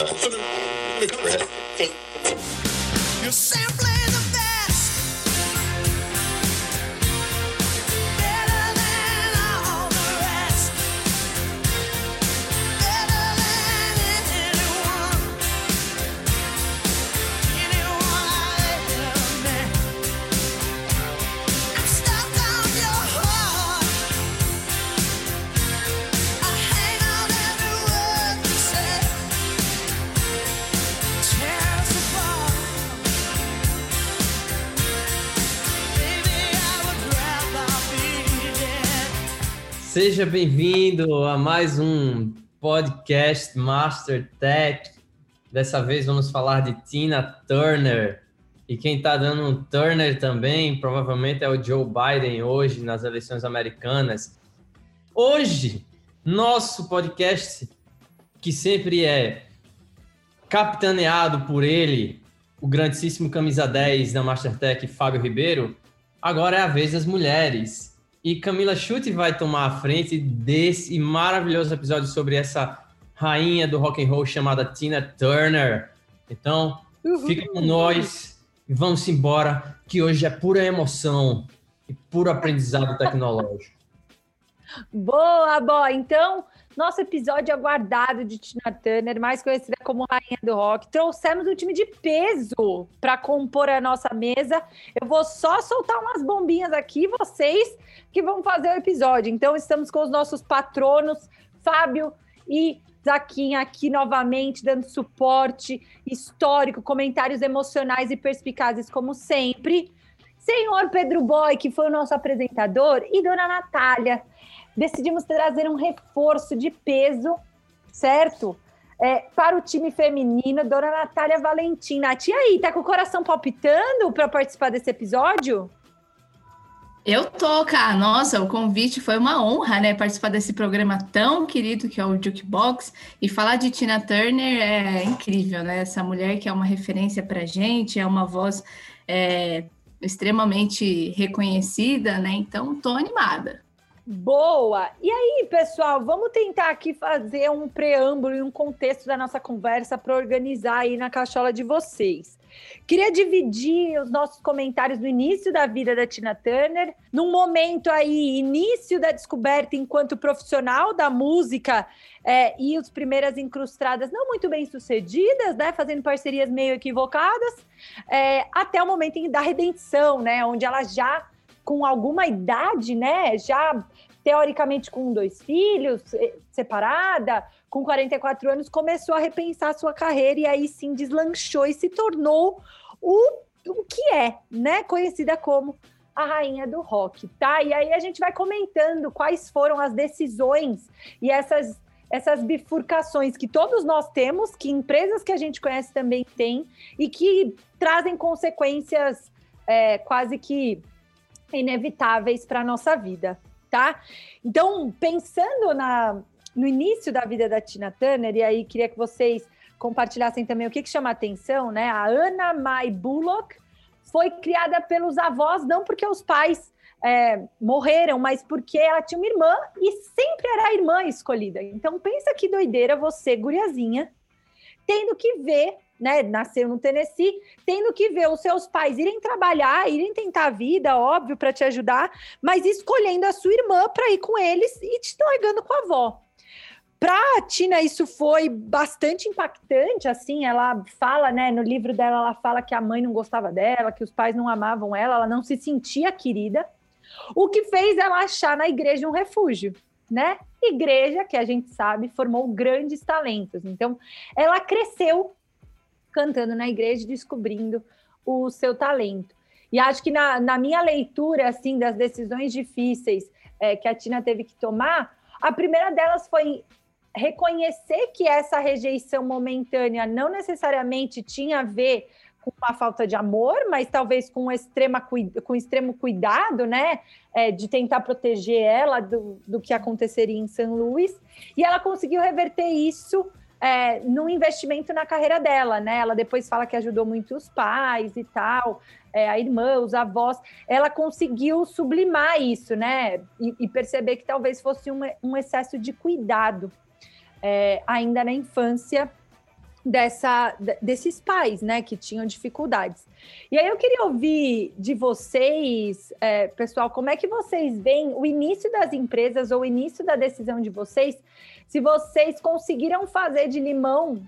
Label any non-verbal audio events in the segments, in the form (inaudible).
uh, regret Seja bem-vindo a mais um podcast Master Tech. Dessa vez vamos falar de Tina Turner. E quem está dando um Turner também, provavelmente é o Joe Biden hoje nas eleições americanas. Hoje, nosso podcast, que sempre é capitaneado por ele, o grandíssimo camisa 10 da Mastertech, Fábio Ribeiro, agora é a vez das mulheres. E Camila Chute vai tomar a frente desse maravilhoso episódio sobre essa rainha do rock and roll chamada Tina Turner. Então, fica com nós e vamos embora, que hoje é pura emoção e puro aprendizado tecnológico. Boa, boa. Então, nosso episódio aguardado de Tina Turner, mais conhecida como Rainha do Rock. Trouxemos um time de peso para compor a nossa mesa. Eu vou só soltar umas bombinhas aqui, vocês que vão fazer o episódio. Então, estamos com os nossos patronos, Fábio e Zaquinha aqui novamente, dando suporte histórico, comentários emocionais e perspicazes, como sempre. Senhor Pedro Boy, que foi o nosso apresentador, e Dona Natália, decidimos trazer um reforço de peso, certo? É, para o time feminino, Dona Natália Valentina. E aí, tá com o coração palpitando para participar desse episódio? Eu tô, cara. Nossa, o convite foi uma honra, né? Participar desse programa tão querido que é o Jukebox. E falar de Tina Turner é incrível, né? Essa mulher que é uma referência pra gente, é uma voz é, extremamente reconhecida, né? Então, tô animada. Boa! E aí, pessoal, vamos tentar aqui fazer um preâmbulo e um contexto da nossa conversa para organizar aí na cachola de vocês. Queria dividir os nossos comentários no início da vida da Tina Turner, num momento aí, início da descoberta enquanto profissional da música é, e os primeiras incrustadas não muito bem sucedidas, né? Fazendo parcerias meio equivocadas, é, até o momento da redenção, né? Onde ela já com alguma idade, né? Já teoricamente com dois filhos, eh, separada, com 44 anos, começou a repensar a sua carreira e aí sim deslanchou e se tornou o, o que é, né? Conhecida como a rainha do rock, tá? E aí a gente vai comentando quais foram as decisões e essas essas bifurcações que todos nós temos, que empresas que a gente conhece também têm e que trazem consequências é, quase que inevitáveis para a nossa vida, tá? Então, pensando na, no início da vida da Tina Turner, e aí queria que vocês compartilhassem também o que, que chama atenção, né? A Anna May Bullock foi criada pelos avós, não porque os pais é, morreram, mas porque ela tinha uma irmã e sempre era a irmã escolhida. Então, pensa que doideira você, guriazinha, tendo que ver, né? Nasceu no Tennessee, tendo que ver os seus pais irem trabalhar, irem tentar a vida, óbvio, para te ajudar, mas escolhendo a sua irmã para ir com eles e te largando com a avó. Para Tina, isso foi bastante impactante, assim, ela fala, né, no livro dela, ela fala que a mãe não gostava dela, que os pais não amavam ela, ela não se sentia querida, o que fez ela achar na igreja um refúgio, né? Igreja, que a gente sabe, formou grandes talentos. Então, ela cresceu cantando na igreja, e descobrindo o seu talento. E acho que na, na minha leitura, assim, das decisões difíceis é, que a Tina teve que tomar, a primeira delas foi reconhecer que essa rejeição momentânea não necessariamente tinha a ver com uma falta de amor, mas talvez com, extrema, com extremo cuidado, né? É, de tentar proteger ela do, do que aconteceria em São Luís. E ela conseguiu reverter isso é, no investimento na carreira dela, né? Ela depois fala que ajudou muito os pais e tal, é, a irmã, os avós. Ela conseguiu sublimar isso, né? E, e perceber que talvez fosse um, um excesso de cuidado é, ainda na infância dessa, de- desses pais, né, que tinham dificuldades. E aí eu queria ouvir de vocês, é, pessoal, como é que vocês veem o início das empresas ou o início da decisão de vocês, se vocês conseguiram fazer de limão,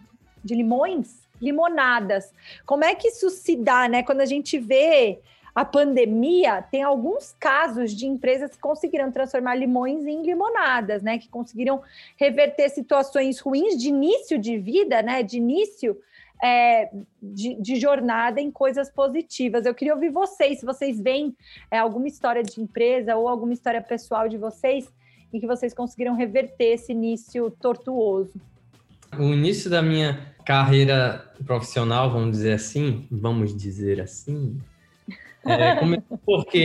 de limões, limonadas. Como é que isso se dá, né? Quando a gente vê a pandemia, tem alguns casos de empresas que conseguiram transformar limões em limonadas, né? Que conseguiram reverter situações ruins de início de vida, né? De início é, de, de jornada em coisas positivas. Eu queria ouvir vocês, se vocês veem é, alguma história de empresa ou alguma história pessoal de vocês em que vocês conseguiram reverter esse início tortuoso. O início da minha carreira profissional, vamos dizer assim, vamos dizer assim, (laughs) é, começou porque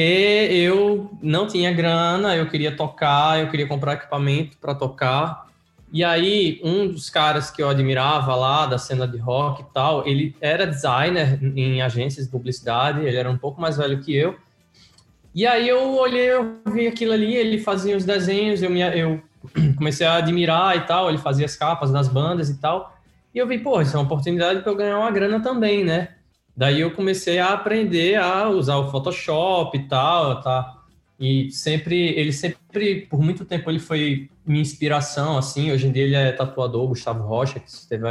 eu não tinha grana, eu queria tocar, eu queria comprar equipamento para tocar. E aí, um dos caras que eu admirava lá da cena de rock e tal, ele era designer em agências de publicidade, ele era um pouco mais velho que eu. E aí eu olhei, eu vi aquilo ali, ele fazia os desenhos, eu, me, eu (clears throat) comecei a admirar e tal, ele fazia as capas das bandas e tal. E eu vi, pô, isso é uma oportunidade para eu ganhar uma grana também, né? Daí eu comecei a aprender a usar o Photoshop e tal, tá? E sempre, ele sempre, por muito tempo, ele foi minha inspiração, assim. Hoje em dia ele é tatuador, Gustavo Rocha, que esteve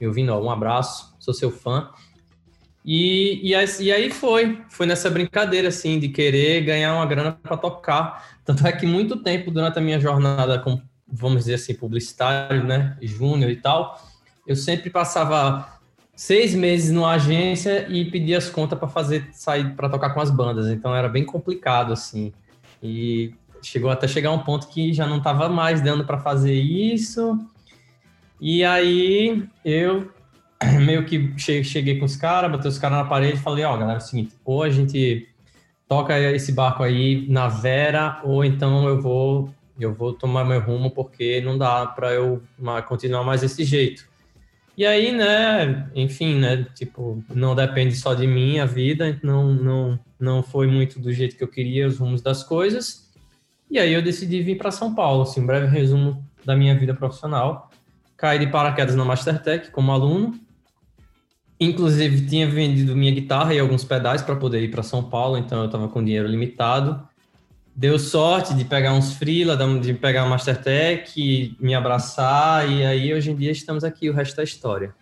me ouvindo, ó, um abraço, sou seu fã. E, e, aí- e aí foi, foi nessa brincadeira, assim, de querer ganhar uma grana para tocar. Tanto é que muito tempo, durante a minha jornada como, vamos dizer assim, publicitário, né, júnior e tal, eu sempre passava seis meses numa agência e pedia as contas para fazer sair para tocar com as bandas. Então era bem complicado assim. E chegou até chegar um ponto que já não estava mais dando para fazer isso. E aí eu (clears throat) meio que che- cheguei com os caras, botei os caras na parede e falei, ó, galera, é o seguinte, ou a gente toca esse barco aí na Vera, ou então eu vou eu vou tomar meu rumo porque não dá para eu continuar mais desse jeito. E aí, né, enfim, né, tipo, não depende só de mim a vida, não, não, não foi muito do jeito que eu queria os rumos das coisas. E aí eu decidi vir para São Paulo, assim, um breve resumo da minha vida profissional. Caí de paraquedas na Mastertech como aluno. Inclusive, tinha vendido minha guitarra e alguns pedais para poder ir para São Paulo, então eu estava com dinheiro limitado. Deu sorte de pegar uns freela, de pegar a Mastertech, me abraçar, e aí hoje em dia estamos aqui, o resto da história.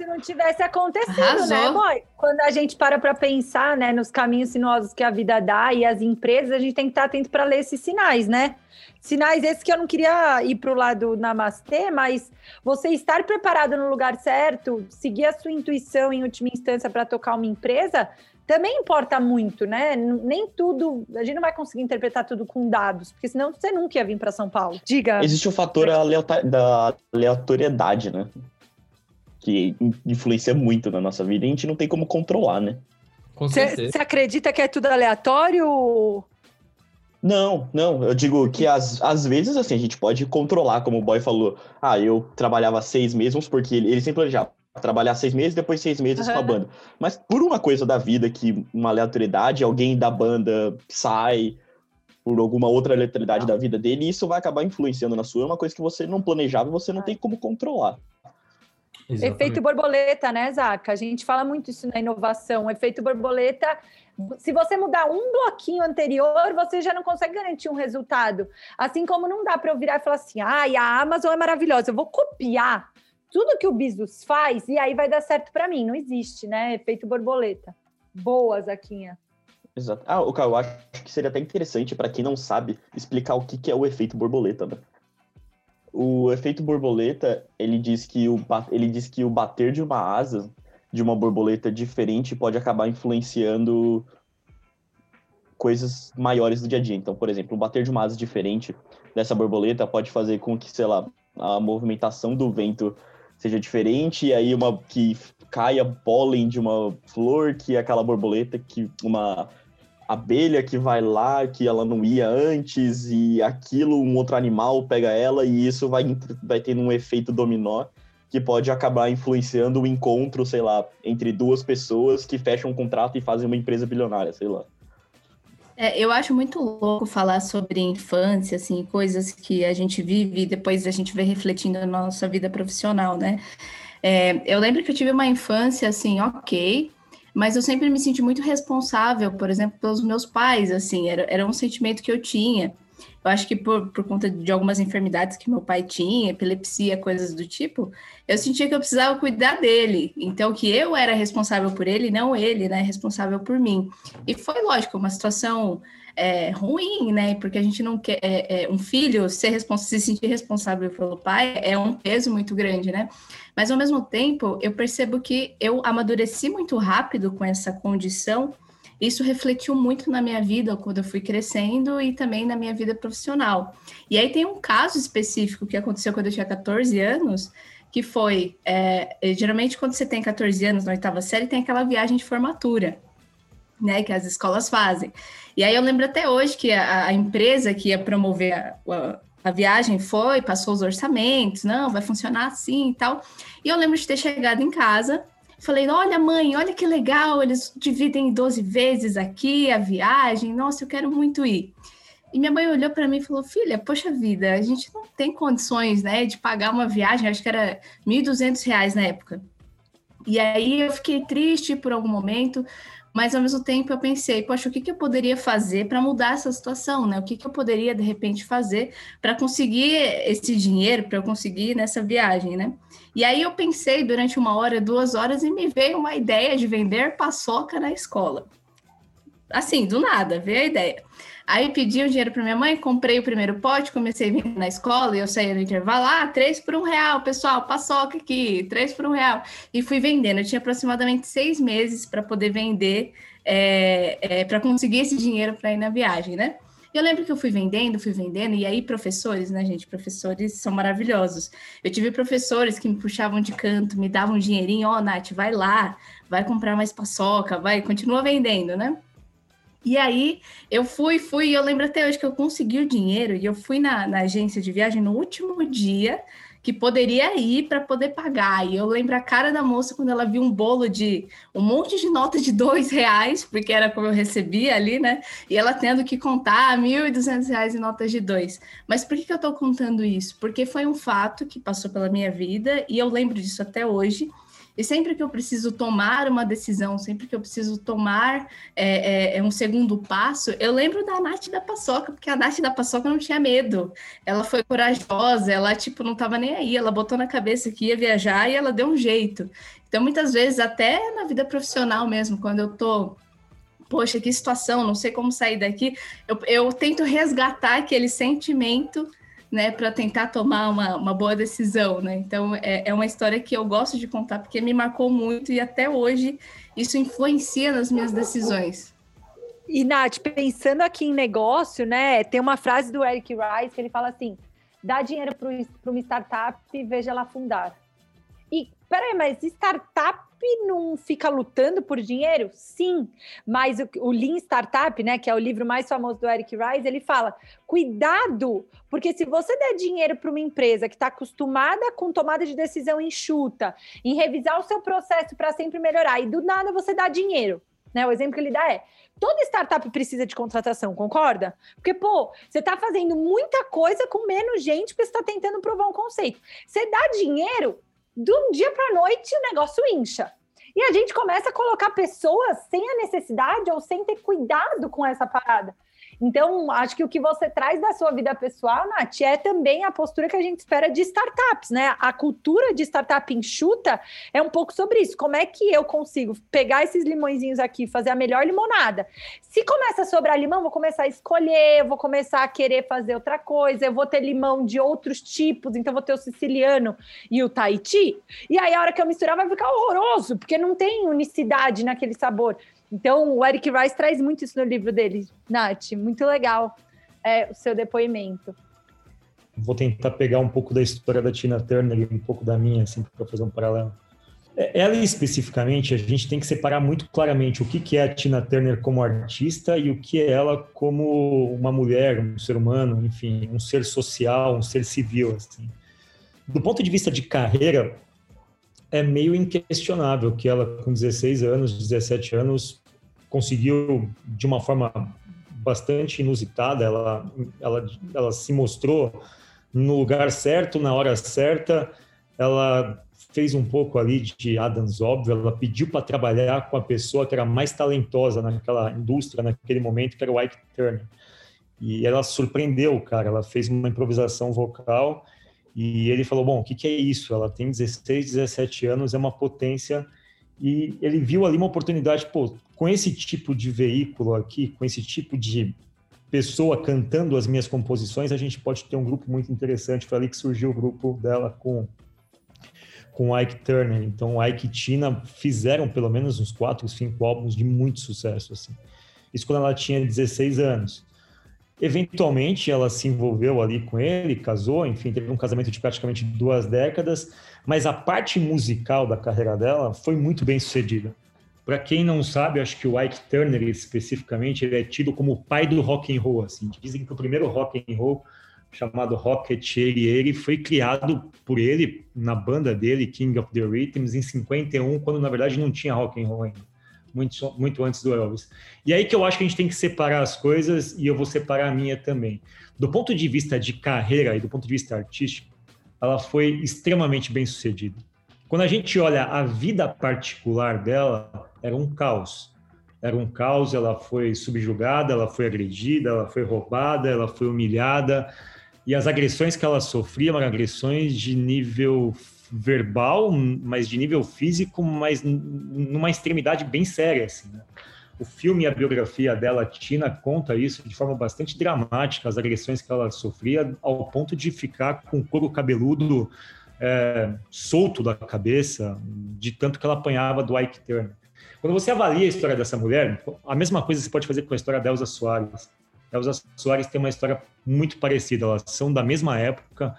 Se não tivesse acontecido, Arrasou. né, boy? Quando a gente para para pensar, né, nos caminhos sinuosos que a vida dá e as empresas, a gente tem que estar atento para ler esses sinais, né? Sinais esses que eu não queria ir para o lado namastê, mas você estar preparado no lugar certo, seguir a sua intuição em última instância para tocar uma empresa, também importa muito, né? Nem tudo, a gente não vai conseguir interpretar tudo com dados, porque senão você nunca ia vir para São Paulo. Diga. Existe o fator da aleatoriedade, né? Que in- influencia muito na nossa vida e a gente não tem como controlar, né? Com. Você acredita que é tudo aleatório? Não, não, eu digo que às, às vezes, assim, a gente pode controlar, como o boy falou. Ah, eu trabalhava seis meses, porque ele, ele sempre planejava trabalhar seis meses, depois seis meses com a banda. Mas por uma coisa da vida, que uma aleatoriedade, alguém da banda sai por alguma outra aleatoriedade da vida dele, isso vai acabar influenciando na sua, é uma coisa que você não planejava e você não tem como controlar. Exatamente. Efeito borboleta, né, Zaca? A gente fala muito isso na inovação. Efeito borboleta. Se você mudar um bloquinho anterior, você já não consegue garantir um resultado. Assim como não dá para eu virar e falar assim: ai, a Amazon é maravilhosa, eu vou copiar tudo que o Bezos faz e aí vai dar certo para mim. Não existe, né? Efeito borboleta. Boa, Zaquinha. Exato. Ah, o eu acho que seria até interessante para quem não sabe explicar o que, que é o efeito borboleta, né? O efeito borboleta, ele diz que o ele diz que o bater de uma asa de uma borboleta diferente pode acabar influenciando coisas maiores do dia a dia. Então, por exemplo, o bater de uma asa diferente dessa borboleta pode fazer com que, sei lá, a movimentação do vento seja diferente e aí uma que caia pólen de uma flor que é aquela borboleta que uma abelha que vai lá que ela não ia antes e aquilo um outro animal pega ela e isso vai vai tendo um efeito dominó que pode acabar influenciando o encontro, sei lá, entre duas pessoas que fecham um contrato e fazem uma empresa bilionária, sei lá. É, eu acho muito louco falar sobre infância, assim, coisas que a gente vive e depois a gente vê refletindo na nossa vida profissional, né? É, eu lembro que eu tive uma infância, assim, ok, mas eu sempre me senti muito responsável, por exemplo, pelos meus pais, assim, era, era um sentimento que eu tinha. Eu acho que por, por conta de algumas enfermidades que meu pai tinha, epilepsia, coisas do tipo, eu sentia que eu precisava cuidar dele. Então, que eu era responsável por ele, não ele, né? Responsável por mim. E foi, lógico, uma situação é, ruim, né? Porque a gente não quer. É, é, um filho ser se sentir responsável pelo pai é um peso muito grande, né? Mas ao mesmo tempo, eu percebo que eu amadureci muito rápido com essa condição isso refletiu muito na minha vida quando eu fui crescendo e também na minha vida profissional. E aí tem um caso específico que aconteceu quando eu tinha 14 anos, que foi, é, geralmente quando você tem 14 anos na oitava série, tem aquela viagem de formatura, né, que as escolas fazem. E aí eu lembro até hoje que a, a empresa que ia promover a, a, a viagem foi, passou os orçamentos, não, vai funcionar assim e tal. E eu lembro de ter chegado em casa Falei, olha, mãe, olha que legal, eles dividem em 12 vezes aqui a viagem, nossa, eu quero muito ir. E minha mãe olhou para mim e falou: Filha, poxa vida, a gente não tem condições né, de pagar uma viagem, acho que era R$ 1.200 na época. E aí eu fiquei triste por algum momento, mas ao mesmo tempo eu pensei: Poxa, o que, que eu poderia fazer para mudar essa situação? Né? O que, que eu poderia de repente fazer para conseguir esse dinheiro, para eu conseguir nessa viagem, né? E aí eu pensei durante uma hora, duas horas, e me veio uma ideia de vender paçoca na escola. Assim, do nada, veio a ideia. Aí pedi o dinheiro para minha mãe, comprei o primeiro pote, comecei a vender na escola e eu saía no intervalo, ah, três por um real, pessoal, paçoca aqui, três por um real. E fui vendendo. Eu tinha aproximadamente seis meses para poder vender, é, é, para conseguir esse dinheiro para ir na viagem, né? eu lembro que eu fui vendendo, fui vendendo, e aí professores, né, gente? Professores são maravilhosos. Eu tive professores que me puxavam de canto, me davam um dinheirinho, ó, oh, Nath, vai lá, vai comprar mais paçoca, vai, continua vendendo, né? E aí eu fui, fui, e eu lembro até hoje que eu consegui o dinheiro e eu fui na, na agência de viagem no último dia que poderia ir para poder pagar. E eu lembro a cara da moça quando ela viu um bolo de um monte de notas de dois reais, porque era como eu recebia ali, né? E ela tendo que contar mil e duzentos reais em notas de dois. Mas por que, que eu estou contando isso? Porque foi um fato que passou pela minha vida e eu lembro disso até hoje. E sempre que eu preciso tomar uma decisão, sempre que eu preciso tomar é, é, é, um segundo passo, eu lembro da Nath da Paçoca, porque a Nath da Paçoca não tinha medo. Ela foi corajosa, ela, tipo, não estava nem aí. Ela botou na cabeça que ia viajar e ela deu um jeito. Então, muitas vezes, até na vida profissional mesmo, quando eu tô poxa, que situação, não sei como sair daqui, eu, eu tento resgatar aquele sentimento né, para tentar tomar uma, uma boa decisão, né? Então é, é uma história que eu gosto de contar porque me marcou muito e até hoje isso influencia nas minhas decisões. E Nath, pensando aqui em negócio, né? Tem uma frase do Eric Rice que ele fala assim: dá dinheiro para uma startup e veja ela fundar. E peraí, mas startup não fica lutando por dinheiro? Sim, mas o, o Lean Startup, né, que é o livro mais famoso do Eric Rice, ele fala: cuidado, porque se você der dinheiro para uma empresa que está acostumada com tomada de decisão enxuta, em revisar o seu processo para sempre melhorar, e do nada você dá dinheiro. Né, o exemplo que ele dá é: toda startup precisa de contratação, concorda? Porque, pô, você está fazendo muita coisa com menos gente porque você está tentando provar um conceito. Você dá dinheiro, de um dia para a noite o negócio incha. E a gente começa a colocar pessoas sem a necessidade ou sem ter cuidado com essa parada. Então, acho que o que você traz da sua vida pessoal, Nath, é também a postura que a gente espera de startups, né? A cultura de startup enxuta é um pouco sobre isso. Como é que eu consigo pegar esses limõezinhos aqui, fazer a melhor limonada? Se começa a sobrar limão, vou começar a escolher, vou começar a querer fazer outra coisa, eu vou ter limão de outros tipos, então vou ter o siciliano e o Tahiti. E aí, a hora que eu misturar, vai ficar horroroso, porque não tem unicidade naquele sabor. Então, o Eric Rice traz muito isso no livro dele, Nath. Muito legal é, o seu depoimento. Vou tentar pegar um pouco da história da Tina Turner e um pouco da minha, assim, para fazer um paralelo. É, ela especificamente, a gente tem que separar muito claramente o que, que é a Tina Turner como artista e o que é ela como uma mulher, um ser humano, enfim, um ser social, um ser civil. Assim. Do ponto de vista de carreira, é meio inquestionável que ela, com 16 anos, 17 anos, conseguiu, de uma forma bastante inusitada. Ela, ela, ela se mostrou no lugar certo, na hora certa. Ela fez um pouco ali de Adams óbvio. Ela pediu para trabalhar com a pessoa que era mais talentosa naquela indústria, naquele momento, que era o Ike Turner. E ela surpreendeu cara. Ela fez uma improvisação vocal e ele falou: Bom, o que, que é isso? Ela tem 16, 17 anos, é uma potência. E ele viu ali uma oportunidade, pô, com esse tipo de veículo aqui, com esse tipo de pessoa cantando as minhas composições, a gente pode ter um grupo muito interessante. Foi ali que surgiu o grupo dela com com Ike Turner. Então, Ike e Tina fizeram pelo menos uns quatro, cinco álbuns de muito sucesso. Assim. Isso quando ela tinha 16 anos. Eventualmente, ela se envolveu ali com ele, casou, enfim, teve um casamento de praticamente duas décadas, mas a parte musical da carreira dela foi muito bem sucedida. Para quem não sabe, acho que o Ike Turner especificamente ele é tido como o pai do rock and roll. Assim. Dizem que o primeiro rock and roll chamado Rocket 88 foi criado por ele na banda dele, King of the Rhythms, em 51, quando na verdade não tinha rock and roll ainda muito, muito antes do Elvis. E aí que eu acho que a gente tem que separar as coisas e eu vou separar a minha também. Do ponto de vista de carreira e do ponto de vista artístico, ela foi extremamente bem sucedida. Quando a gente olha a vida particular dela, era um caos. Era um caos, ela foi subjugada, ela foi agredida, ela foi roubada, ela foi humilhada. E as agressões que ela sofria eram agressões de nível verbal, mas de nível físico, mas numa extremidade bem séria. Assim, né? O filme e a biografia dela, Tina, conta isso de forma bastante dramática, as agressões que ela sofria, ao ponto de ficar com o couro cabeludo é, solto da cabeça, de tanto que ela apanhava do Ike Turner. Quando você avalia a história dessa mulher, a mesma coisa você pode fazer com a história da Elsa Soares. A Elsa Soares tem uma história muito parecida, elas são da mesma época,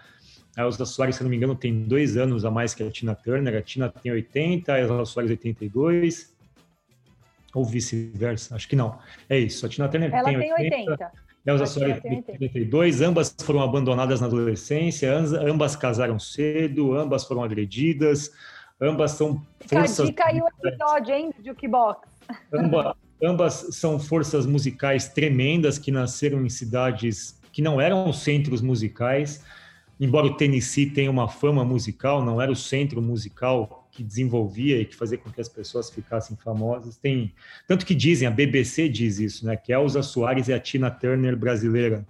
a Elza Soares, se não me engano, tem dois anos a mais que a Tina Turner. A Tina tem 80, a Elza Soares 82. Ou vice-versa, acho que não. É isso. A Tina Turner Ela tem 80. tem 80. A Elza Soares tem tem 82. Ambas foram abandonadas na adolescência. ambas- Ambas casaram cedo. Ambas foram agredidas. Ambas são Fica a forças. dica o episódio, hein, Jukebox. Amba- (laughs) ambas são forças musicais tremendas que nasceram em cidades que não eram centros musicais. Embora o Tennessee tenha uma fama musical, não era o centro musical que desenvolvia e que fazia com que as pessoas ficassem famosas. Tem tanto que dizem, a BBC diz isso, né? Que Elza Soares é a Tina Turner brasileira.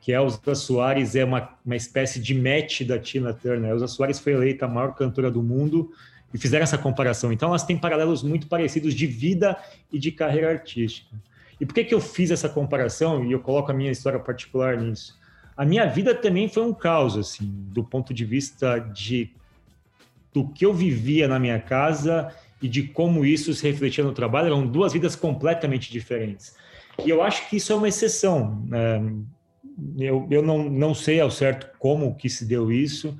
Que Elza Soares é uma, uma espécie de match da Tina Turner. Elza Soares foi eleita a maior cantora do mundo e fizeram essa comparação. Então, elas têm paralelos muito parecidos de vida e de carreira artística. E por que, que eu fiz essa comparação e eu coloco a minha história particular nisso? A minha vida também foi um caos, assim, do ponto de vista de do que eu vivia na minha casa e de como isso se refletia no trabalho. Eram duas vidas completamente diferentes. E eu acho que isso é uma exceção. né? Eu, eu não, não sei ao certo como que se deu isso.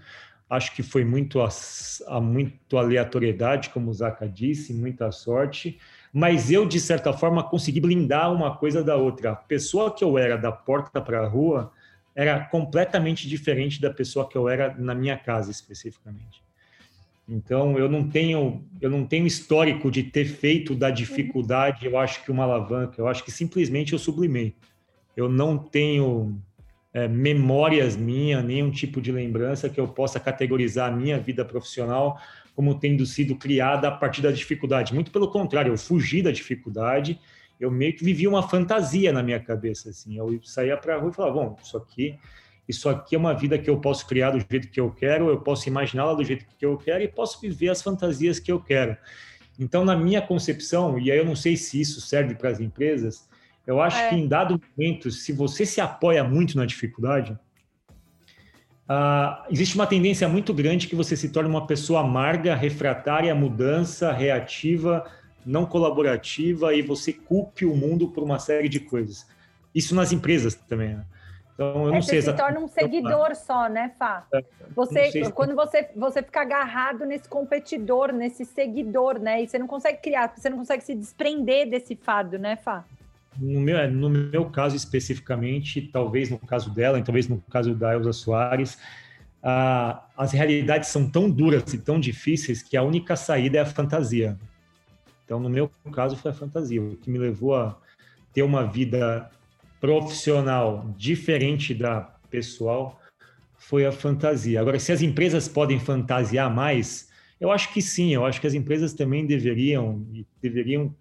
Acho que foi muito a, a muito aleatoriedade, como o Zaka disse, muita sorte. Mas eu, de certa forma, consegui blindar uma coisa da outra. A pessoa que eu era da porta para a rua era completamente diferente da pessoa que eu era na minha casa, especificamente. Então, eu não tenho, eu não tenho histórico de ter feito da dificuldade, eu acho que uma alavanca, eu acho que simplesmente eu sublimei. Eu não tenho é, memórias minhas, nenhum tipo de lembrança que eu possa categorizar a minha vida profissional como tendo sido criada a partir da dificuldade. Muito pelo contrário, eu fugi da dificuldade, eu meio que vivia uma fantasia na minha cabeça, assim. Eu saía para a rua e falava, bom, isso aqui isso aqui é uma vida que eu posso criar do jeito que eu quero, eu posso imaginá-la do jeito que eu quero e posso viver as fantasias que eu quero. Então, na minha concepção, e aí eu não sei se isso serve para as empresas, eu acho É. que em dado momento, se você se apoia muito na dificuldade, ah, existe uma tendência muito grande que você se torne uma pessoa amarga, refratária mudança, reativa, não colaborativa e você culpe o mundo por uma série de coisas. Isso nas empresas também. Né? Então, eu não É, sei você se torna um seguidor só, né, Fá? não Você, se- quando você, você fica agarrado nesse competidor, nesse seguidor, né? E você não consegue criar, você não consegue se desprender desse fado, né, Fá? No meu, no meu caso especificamente, talvez no caso dela, e talvez no caso da Elza Soares, ah, as realidades são tão duras e tão difíceis que a única saída é a fantasia. Então, no meu caso, foi a fantasia, o que me levou a ter uma vida profissional diferente da pessoal foi a fantasia. Agora, se as empresas podem fantasiar mais, eu acho que sim. Eu acho que as empresas também deveriam deveriam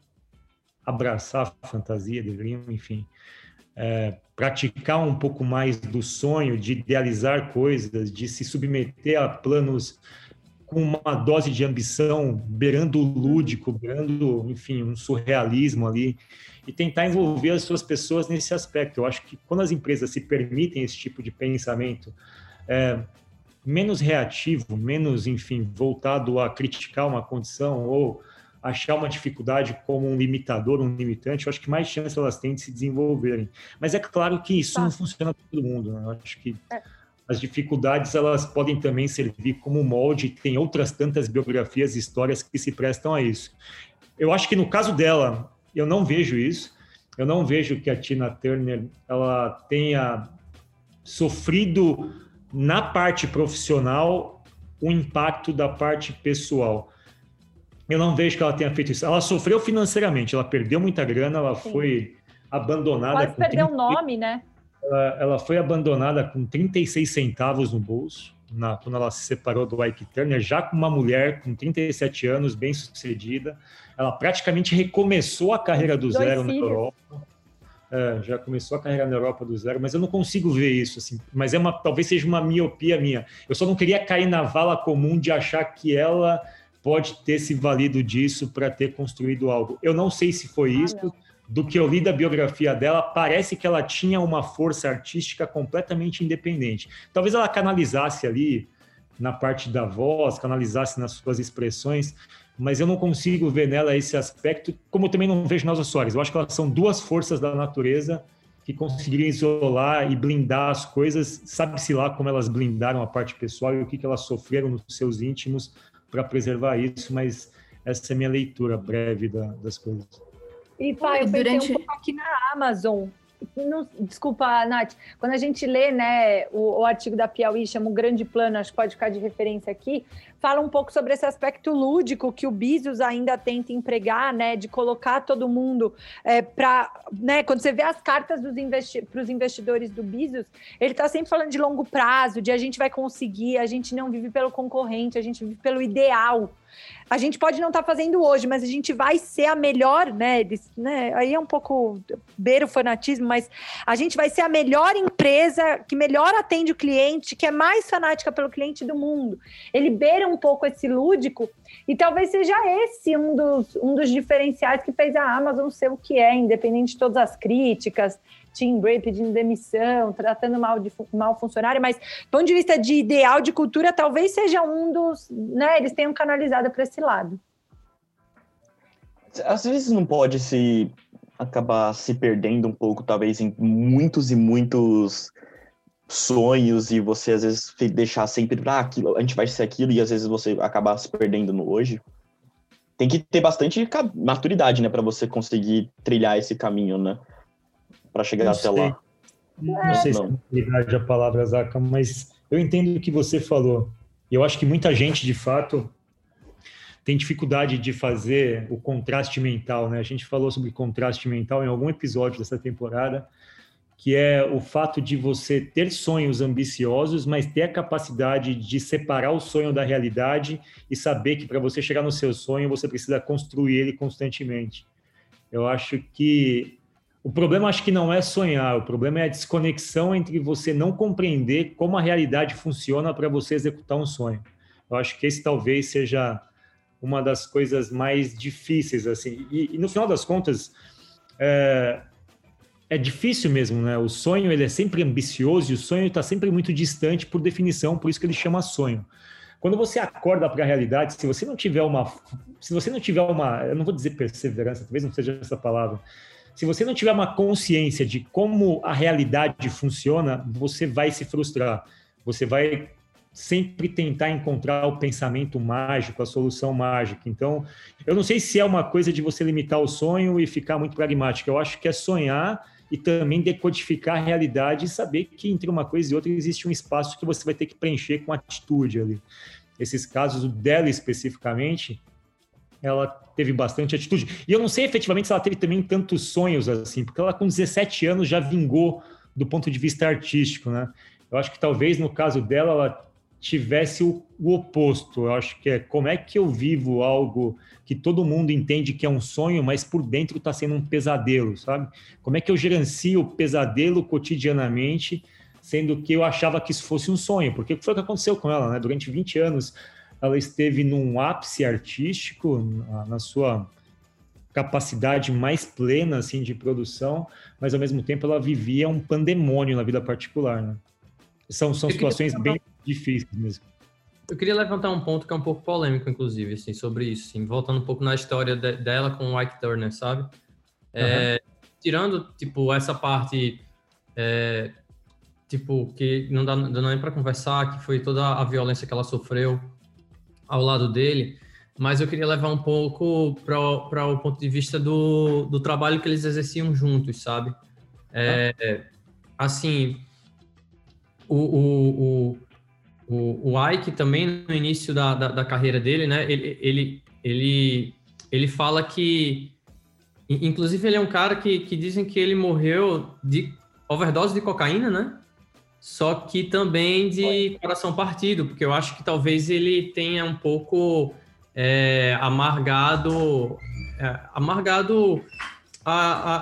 abraçar a fantasia, deveriam, enfim, é, praticar um pouco mais do sonho, de idealizar coisas, de se submeter a planos com uma dose de ambição, beirando o lúdico, beirando, enfim, um surrealismo ali, e tentar envolver as suas pessoas nesse aspecto. Eu acho que quando as empresas se permitem esse tipo de pensamento, é, menos reativo, menos, enfim, voltado a criticar uma condição ou achar uma dificuldade como um limitador, um limitante, eu acho que mais chance elas têm de se desenvolverem. Mas é claro que isso tá. não funciona para todo mundo. Né? Eu acho que é. As dificuldades elas podem também servir como molde. Tem outras tantas biografias e histórias que se prestam a isso. Eu acho que no caso dela, eu não vejo isso. Eu não vejo que a Tina Turner ela tenha sofrido na parte profissional o impacto da parte pessoal eu não vejo que ela tenha feito isso. Ela sofreu financeiramente, ela perdeu muita grana, ela Sim. foi abandonada. Quase perdeu o nome, né? Ela, ela, foi abandonada com 36 centavos no bolso, na, quando ela se separou do Ike Turner, já com uma mulher com 37 anos, bem sucedida. Ela praticamente recomeçou a carreira do Dois zero filhos. na Europa. É, já começou a carreira na Europa do zero, mas eu não consigo ver isso assim. Mas é uma, talvez seja uma miopia minha. Eu só não queria cair na vala comum de achar que ela pode ter se valido disso para ter construído algo. Eu não sei se foi ah, isso. Do que eu li da biografia dela, parece que ela tinha uma força artística completamente independente. Talvez ela canalizasse ali na parte da voz, canalizasse nas suas expressões, mas eu não consigo ver nela esse aspecto, como eu também não vejo nas Soares. Eu acho que elas são duas forças da natureza que conseguiriam isolar e blindar as coisas. Sabe-se lá como elas blindaram a parte pessoal e o que, que elas sofreram nos seus íntimos para preservar isso, mas essa é a minha leitura breve da, das coisas. E pai, eu Durante... um pouco aqui na Amazon. Não, desculpa, Nath. Quando a gente lê né, o, o, artigo da Piauí, chama o Grande Plano, acho que pode ficar de referência aqui, fala um pouco sobre esse aspecto lúdico que o Bezos ainda tenta empregar, né, de colocar todo mundo é, para, né, quando você vê as cartas para os investi investidores do Bezos, ele está sempre falando de longo prazo, de a gente vai conseguir, a gente não vive pelo concorrente, a gente vive pelo ideal a gente pode não estar tá fazendo hoje, mas a gente vai ser a melhor, né? Eles, né? Aí é um pouco beira o fanatismo, mas a gente vai ser a melhor empresa que melhor atende o cliente, que é mais fanática pelo cliente do mundo. Ele beira um pouco esse lúdico e talvez seja esse um dos, um dos diferenciais que fez a Amazon ser o que é, independente de todas as críticas, Tim Bray pedindo demissão, tratando mal de mal funcionário, mas do ponto de vista de ideal de cultura, talvez seja um dos, né, eles tenham canalizado para esse lado. Às vezes não pode se acabar se perdendo um pouco, talvez em muitos e muitos sonhos e você às vezes deixar sempre ah, aquilo, a gente vai ser aquilo e às vezes você acabar se perdendo no hoje. Tem que ter bastante maturidade, né, para você conseguir trilhar esse caminho, né? para chegar até lá. Não, não sei se é verdade a palavra, Zaca, mas eu entendo o que você falou. Eu acho que muita gente, de fato, tem dificuldade de fazer o contraste mental, né? A gente falou sobre contraste mental em algum episódio dessa temporada, que é o fato de você ter sonhos ambiciosos, mas ter a capacidade de separar o sonho da realidade e saber que para você chegar no seu sonho você precisa construir ele constantemente. Eu acho que o problema acho que não é sonhar, o problema é a desconexão entre você não compreender como a realidade funciona para você executar um sonho. Eu acho que esse talvez seja uma das coisas mais difíceis assim. E, e no final das contas é, é, difícil mesmo, né? O sonho ele é sempre ambicioso e o sonho está sempre muito distante por definição, por isso que ele chama sonho. Quando você acorda para a realidade, se você não tiver uma, se você não tiver uma, eu não vou dizer perseverança, talvez não seja essa palavra, se você não tiver uma consciência de como a realidade funciona, você vai se frustrar. Você vai sempre tentar encontrar o pensamento mágico, a solução mágica. Então, eu não sei se é uma coisa de você limitar o sonho e ficar muito pragmático. Eu acho que é sonhar e também decodificar a realidade e saber que entre uma coisa e outra existe um espaço que você vai ter que preencher com atitude ali. Esses casos, dela especificamente, ela teve bastante atitude. E eu não sei efetivamente se ela teve também tantos sonhos assim, porque ela com 17 anos já vingou do ponto de vista artístico, né? Eu acho que talvez no caso dela ela tivesse o, o oposto. Eu acho que é como é que eu vivo algo que todo mundo entende que é um sonho, mas por dentro está sendo um pesadelo, sabe? Como é que eu gerencio o pesadelo cotidianamente, sendo que eu achava que isso fosse um sonho? Porque foi o que aconteceu com ela, né? Durante 20 anos ela esteve num ápice artístico, na, na sua capacidade mais plena assim de produção, mas ao mesmo tempo ela vivia um pandemônio na vida particular, né? São, são situações bem difíceis mesmo. Eu queria levantar um ponto que é um pouco polêmico, inclusive, assim, sobre isso, assim, voltando um pouco na história de- dela com o Ike Turner, sabe? É, tirando, tipo, essa parte, é, tipo, que não dá, não dá nem para conversar, que foi toda a violência que ela sofreu ao lado dele, mas eu queria levar um pouco para o ponto de vista do, do trabalho que eles exerciam juntos, sabe? É, Assim, o, o, o, o, o Ike também, no início da, da, da carreira dele, né, ele, ele, ele, ele fala que, in- inclusive ele é um cara que, que dizem que ele morreu de overdose de cocaína, né? Só que também de coração partido, porque eu acho que talvez ele tenha um pouco é, amargado, é, amargado a-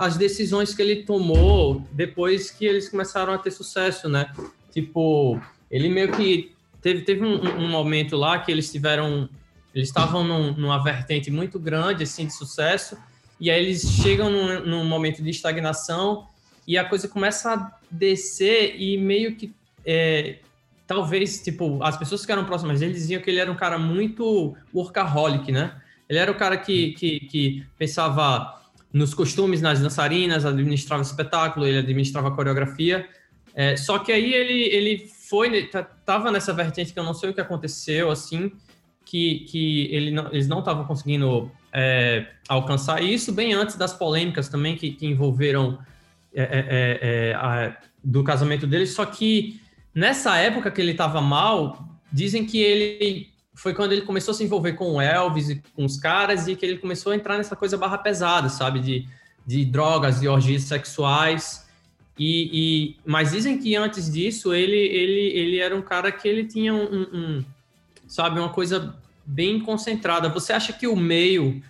a- as decisões que ele tomou depois que eles começaram a ter sucesso, né? Tipo, ele meio que teve, teve um, um- momento lá que eles tiveram, eles estavam num- numa vertente muito grande assim de sucesso e aí eles chegam num, num momento de estagnação e a coisa começa a descer e meio que é, talvez tipo as pessoas que eram próximas dele diziam que ele era um cara muito workaholic, né? Ele era o cara que, que, que pensava nos costumes, nas dançarinas, administrava espetáculo, ele administrava coreografia. É, só que aí ele, ele foi, tá- tava nessa vertente que eu não sei o que aconteceu, assim, que, que ele não- eles não estavam conseguindo é, alcançar isso, bem antes das polêmicas também que, que envolveram é, é, é, é, a- do casamento dele. Só que nessa época que ele estava mal, dizem que ele foi quando ele começou a se envolver com o Elvis e com os caras e que ele começou a entrar nessa coisa barra pesada, sabe? De, de drogas, de orgias sexuais. E, e- mas dizem que antes disso ele, ele, ele era um cara que ele tinha um, um- sabe, uma coisa bem concentrada. Você acha que o meio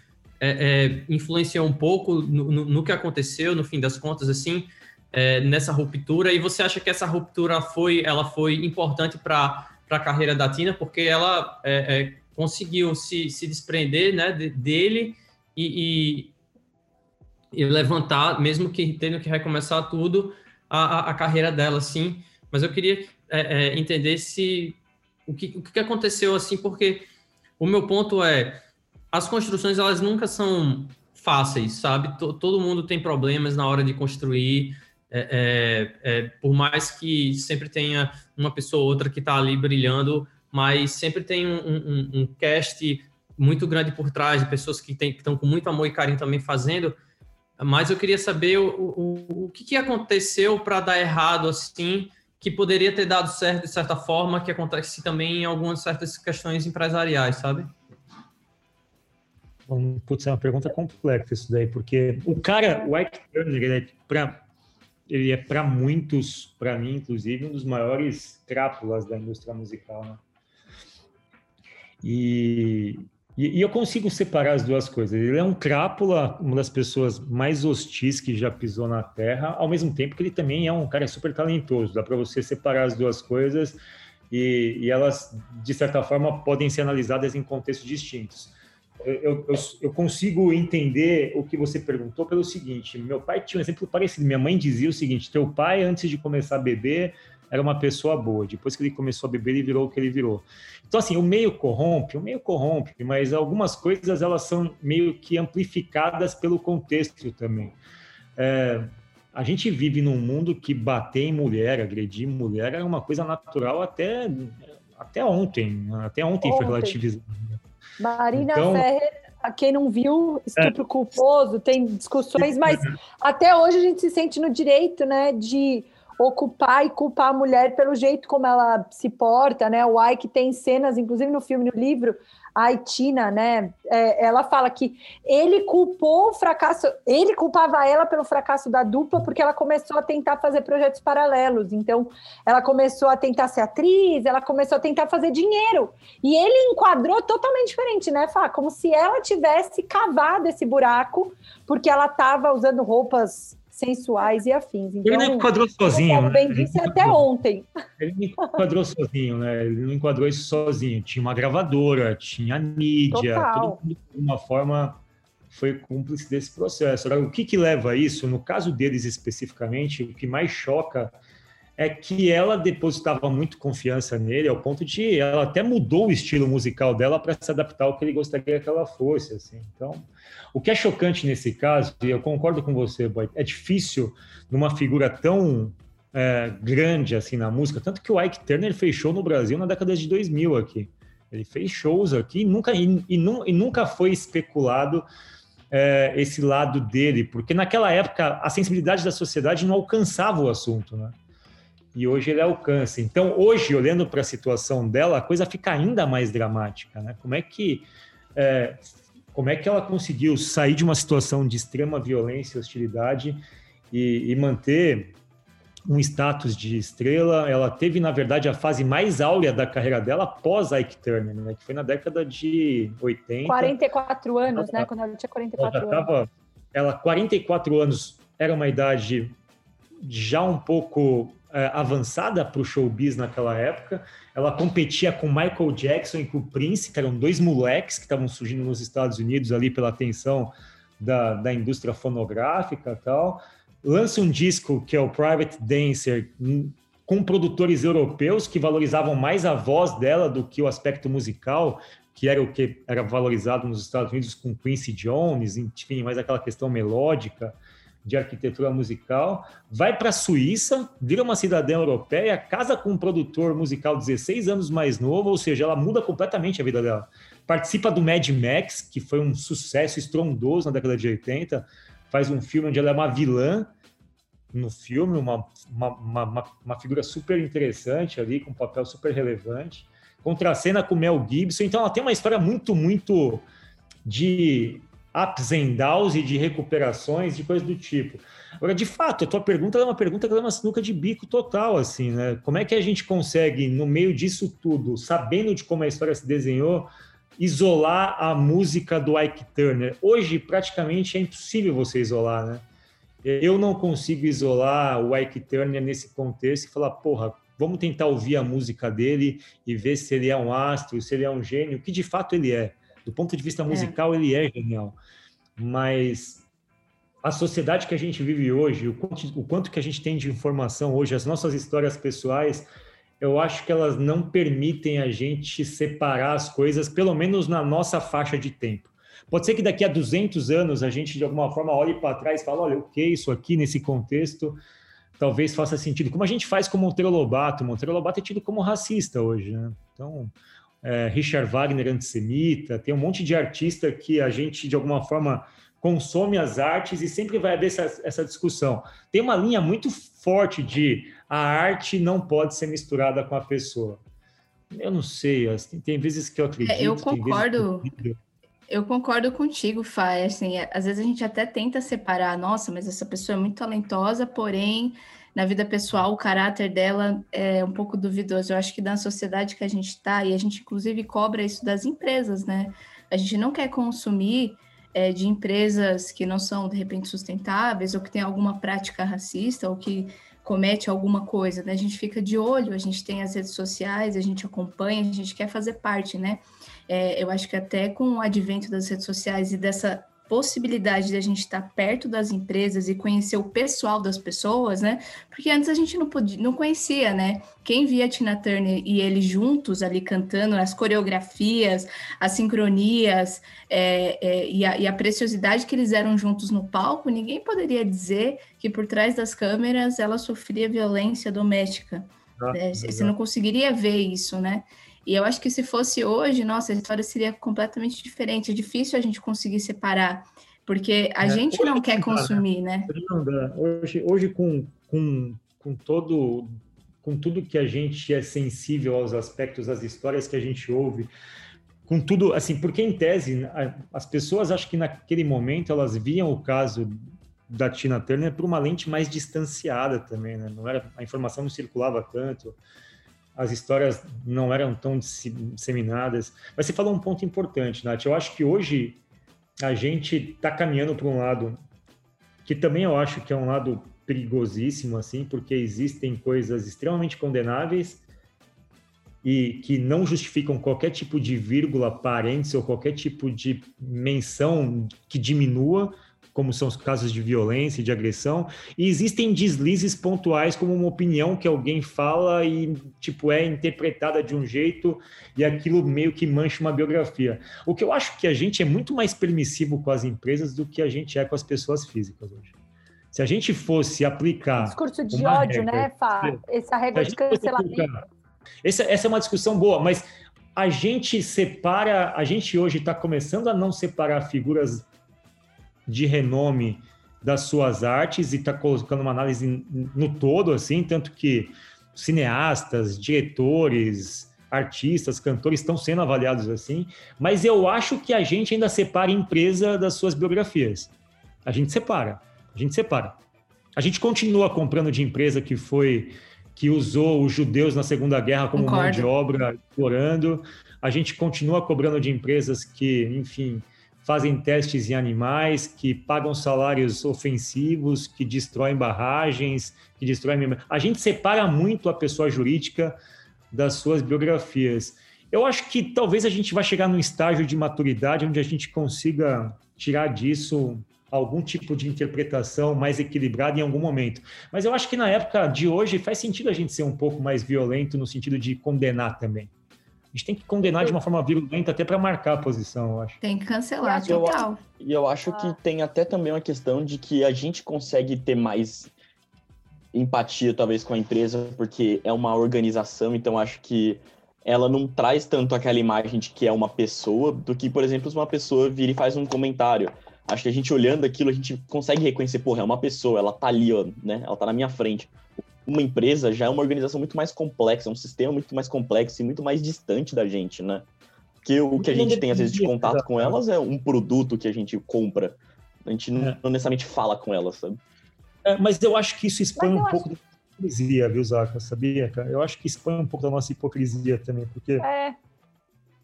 é, é, influenciou um pouco no, no- no que aconteceu, no fim das contas, assim, é, nessa ruptura? E você acha que essa ruptura foi, ela foi importante para a carreira da Tina, porque ela é, é, conseguiu se, se desprender né, de- dele e, e, e levantar, mesmo que tendo que recomeçar tudo, a, a, carreira dela, assim. Mas eu queria é, é, entender se o que, o que aconteceu, assim, porque o meu ponto é as construções elas nunca são fáceis, sabe? To- todo mundo tem problemas na hora de construir. é, é, é, por mais que sempre tenha uma pessoa ou outra que está ali brilhando, mas sempre tem um, um- um cast muito grande por trás de pessoas que estão com muito amor e carinho também fazendo. Mas eu queria saber o, o, o que, que aconteceu para dar errado assim, que poderia ter dado certo de certa forma, que acontece também em algumas certas questões empresariais, sabe? Putz, é uma pergunta complexa isso daí, porque o cara, o Ike Turner, ele é para ele é para muitos, para mim inclusive, um dos maiores crápulas da indústria musical, né? E, e, e eu consigo separar as duas coisas. Ele é um crápula, uma das pessoas mais hostis que já pisou na Terra, ao mesmo tempo que ele também é um cara super talentoso. Dá para você separar as duas coisas e, e elas, de certa forma, podem ser analisadas em contextos distintos eu, eu, eu, consigo entender o que você perguntou pelo seguinte: meu pai tinha um exemplo parecido. Minha mãe dizia o seguinte: teu pai, antes de começar a beber, era uma pessoa boa. Depois que ele começou a beber, ele virou o que ele virou. Então, assim, o meio corrompe, o meio corrompe, mas algumas coisas elas são meio que amplificadas pelo contexto também. É, a gente vive num mundo que bater em mulher, agredir mulher, era uma coisa natural até, até ontem. Até ontem, ontem. foi relativizado. Marina então, Ferrer, a quem não viu, estupro é. culposo, tem discussões, mas até hoje a gente se sente no direito, né, de ocupar e culpar a mulher pelo jeito como ela se porta, né? O Ike tem cenas, inclusive no filme, no livro, a Tina, né? é, ela fala que ele culpou o fracasso, ele culpava ela pelo fracasso da dupla porque ela começou a tentar fazer projetos paralelos. Então, ela começou a tentar ser atriz, ela começou a tentar fazer dinheiro. E ele enquadrou totalmente diferente, né, Fá? Como se ela tivesse cavado esse buraco porque ela estava usando roupas sensuais e afins. Então, Ele não enquadrou sozinho. como né? bem Ele disse até ontem. Ele não enquadrou sozinho, né? Ele não enquadrou isso sozinho. Tinha uma gravadora, tinha a mídia, Total. todo mundo, de alguma forma, foi cúmplice desse processo. Agora, o que, que leva a isso? No caso deles especificamente, o que mais choca é que ela depositava muito confiança nele, ao ponto de ela até mudou o estilo musical dela para se adaptar ao que ele gostaria que ela fosse. Assim. Então, o que é chocante nesse caso, e eu concordo com você, Boy, é difícil numa figura tão é, grande assim na música, tanto que o Ike Turner fez show no Brasil na década de 2000 aqui. Ele fez shows aqui e nunca, e, e e nunca foi especulado é, esse lado dele, porque naquela época a sensibilidade da sociedade não alcançava o assunto, né? E hoje ele alcança. Então, hoje, olhando para a situação dela, a coisa fica ainda mais dramática, né? Como é que é, como é que ela conseguiu sair de uma situação de extrema violência e hostilidade e, e manter um status de estrela? Ela teve, na verdade, a fase mais áurea da carreira dela após Ike Turner, né? Que foi na década de 80. 44 anos, né? Quando ela tinha Ela 44 já anos. Ela, 44 anos, era uma idade já um pouco é, avançada para o showbiz naquela época. Ela competia com Michael Jackson e com o Prince, que eram dois moleques que estavam surgindo nos Estados Unidos ali pela atenção da, da indústria fonográfica tal. Lança um disco que é o Private Dancer, hum, com produtores europeus que valorizavam mais a voz dela do que o aspecto musical, que era o que era valorizado nos Estados Unidos com Quincy Jones, enfim, mais aquela questão melódica de arquitetura musical, vai para a Suíça, vira uma cidadã europeia, casa com um produtor musical 16 anos mais novo, ou seja, ela muda completamente a vida dela. Participa do Mad Max, que foi um sucesso estrondoso na década de 80, faz um filme onde ela é uma vilã no filme, uma, uma, uma, uma- figura super interessante ali, com um papel super relevante. Contracena com Mel Gibson, então ela tem uma história muito, muito de ups and downs e de recuperações, de coisas do tipo. Agora, de fato, a tua pergunta é uma pergunta que é uma sinuca de bico total, assim, né? Como é que a gente consegue, no meio disso tudo, sabendo de como a história se desenhou, isolar a música do Ike Turner? Hoje, praticamente, é impossível você isolar, né? Eu não consigo isolar o Ike Turner nesse contexto e falar, porra, vamos tentar ouvir a música dele e ver se ele é um astro, se ele é um gênio, que de fato ele é. Do ponto de vista musical, ele é genial. Mas a sociedade que a gente vive hoje, o quanto, o quanto que a gente tem de informação hoje, as nossas histórias pessoais, eu acho que elas não permitem a gente separar as coisas, pelo menos na nossa faixa de tempo. Pode ser que daqui a 200 anos a gente, de alguma forma, olhe para trás e fale, olha, o que é isso aqui nesse contexto talvez faça sentido. Como a gente faz com Monteiro Lobato. Monteiro Lobato é tido como racista hoje, né? Então, é, Richard Wagner antissemita, tem um monte de artista que a gente, de alguma forma, consome as artes e sempre vai haver essa, essa discussão. Tem uma linha muito forte de a arte não pode ser misturada com a pessoa. Eu não sei, assim, tem vezes que eu acredito. eu tem vezes que concordo. eu. Eu concordo contigo, Fai. Assim, é- às vezes a gente até tenta separar, nossa, mas essa pessoa é muito talentosa, porém, na vida pessoal, o caráter dela é um pouco duvidoso. Eu acho que na sociedade que a gente está, e a gente inclusive cobra isso das empresas, né? A gente não quer consumir é, de empresas que não são, de repente, sustentáveis, ou que tem alguma prática racista, ou que comete alguma coisa, né? A gente fica de olho, a gente tem as redes sociais, a gente acompanha, a gente quer fazer parte, né? É, eu acho que até com o advento das redes sociais e dessa possibilidade de a gente estar perto das empresas e conhecer o pessoal das pessoas, né? Porque antes a gente não podia, não conhecia, né? Quem via Tina Turner e ele juntos ali cantando as coreografias, as sincronias é, é, e, a, e a preciosidade que eles eram juntos no palco, ninguém poderia dizer que por trás das câmeras ela sofria violência doméstica. Ah, né? Você não conseguiria ver isso, né? E eu acho que se fosse hoje, nossa, a história seria completamente diferente. É difícil a gente conseguir separar, porque a É, gente não não quer dá, né? consumir, né? Não dá. Hoje, hoje com, com, com todo com tudo que a gente é sensível aos aspectos, às histórias que a gente ouve, com tudo, assim, porque em tese as pessoas acho que naquele momento elas viam o caso da Tina Turner por uma lente mais distanciada também, né? Não era a informação não circulava tanto, as histórias não eram tão disseminadas. Mas você falou um ponto importante, Nath. Eu acho que hoje a gente está caminhando para um lado que também eu acho que é um lado perigosíssimo, assim, porque existem coisas extremamente condenáveis e que não justificam qualquer tipo de vírgula, parênteses ou qualquer tipo de menção que diminua, como são os casos de violência e de agressão, e existem deslizes pontuais, como uma opinião que alguém fala e, tipo, é interpretada de um jeito e aquilo meio que mancha uma biografia. O que eu acho que a gente é muito mais permissivo com as empresas do que a gente é com as pessoas físicas hoje. Se a gente fosse aplicar Discurso de ódio, regra. né, Fá? Essa regra de cancelamento. aplicar- essa, essa é uma discussão boa, mas a gente separa, a gente hoje está começando a não separar figuras de renome das suas artes e está colocando uma análise no todo, assim, tanto que cineastas, diretores, artistas, cantores estão sendo avaliados assim, mas eu acho que a gente ainda separa empresa das suas biografias. A gente separa, a gente separa. A gente continua comprando de empresa que foi que usou os judeus na Segunda Guerra como mão Concordo. de obra, explorando. A gente continua cobrando de empresas que, enfim, fazem testes em animais, que pagam salários ofensivos, que destroem barragens, que destroem. A gente separa muito a pessoa jurídica das suas biografias. Eu acho que talvez a gente vai chegar num estágio de maturidade onde a gente consiga tirar disso algum tipo de interpretação mais equilibrada em algum momento. Mas eu acho que na época de hoje faz sentido a gente ser um pouco mais violento no sentido de condenar também. A gente tem que condenar de uma forma violenta até para marcar a posição, eu acho. Tem que cancelar, Eu- total. E eu acho Ah. que tem até também uma questão de que a gente consegue ter mais empatia, talvez, com a empresa, porque é uma organização, então acho que ela não traz tanto aquela imagem de que é uma pessoa, do que, por exemplo, se uma pessoa vira e faz um comentário. Acho que a gente olhando aquilo, a gente consegue reconhecer, porra, é uma pessoa, ela tá ali, ó, né? Ela tá na minha frente. Uma empresa já é uma organização muito mais complexa, é um sistema muito mais complexo e muito mais distante da gente, né? Porque o que a gente tem, às vezes, de contato com elas é um produto que a gente compra. A gente não, É. não necessariamente fala com elas, sabe? É, mas eu acho que isso expõe um acho- pouco da hipocrisia, viu, Zaca? Sabia, cara? Eu acho que expõe um pouco da nossa hipocrisia também, porque É,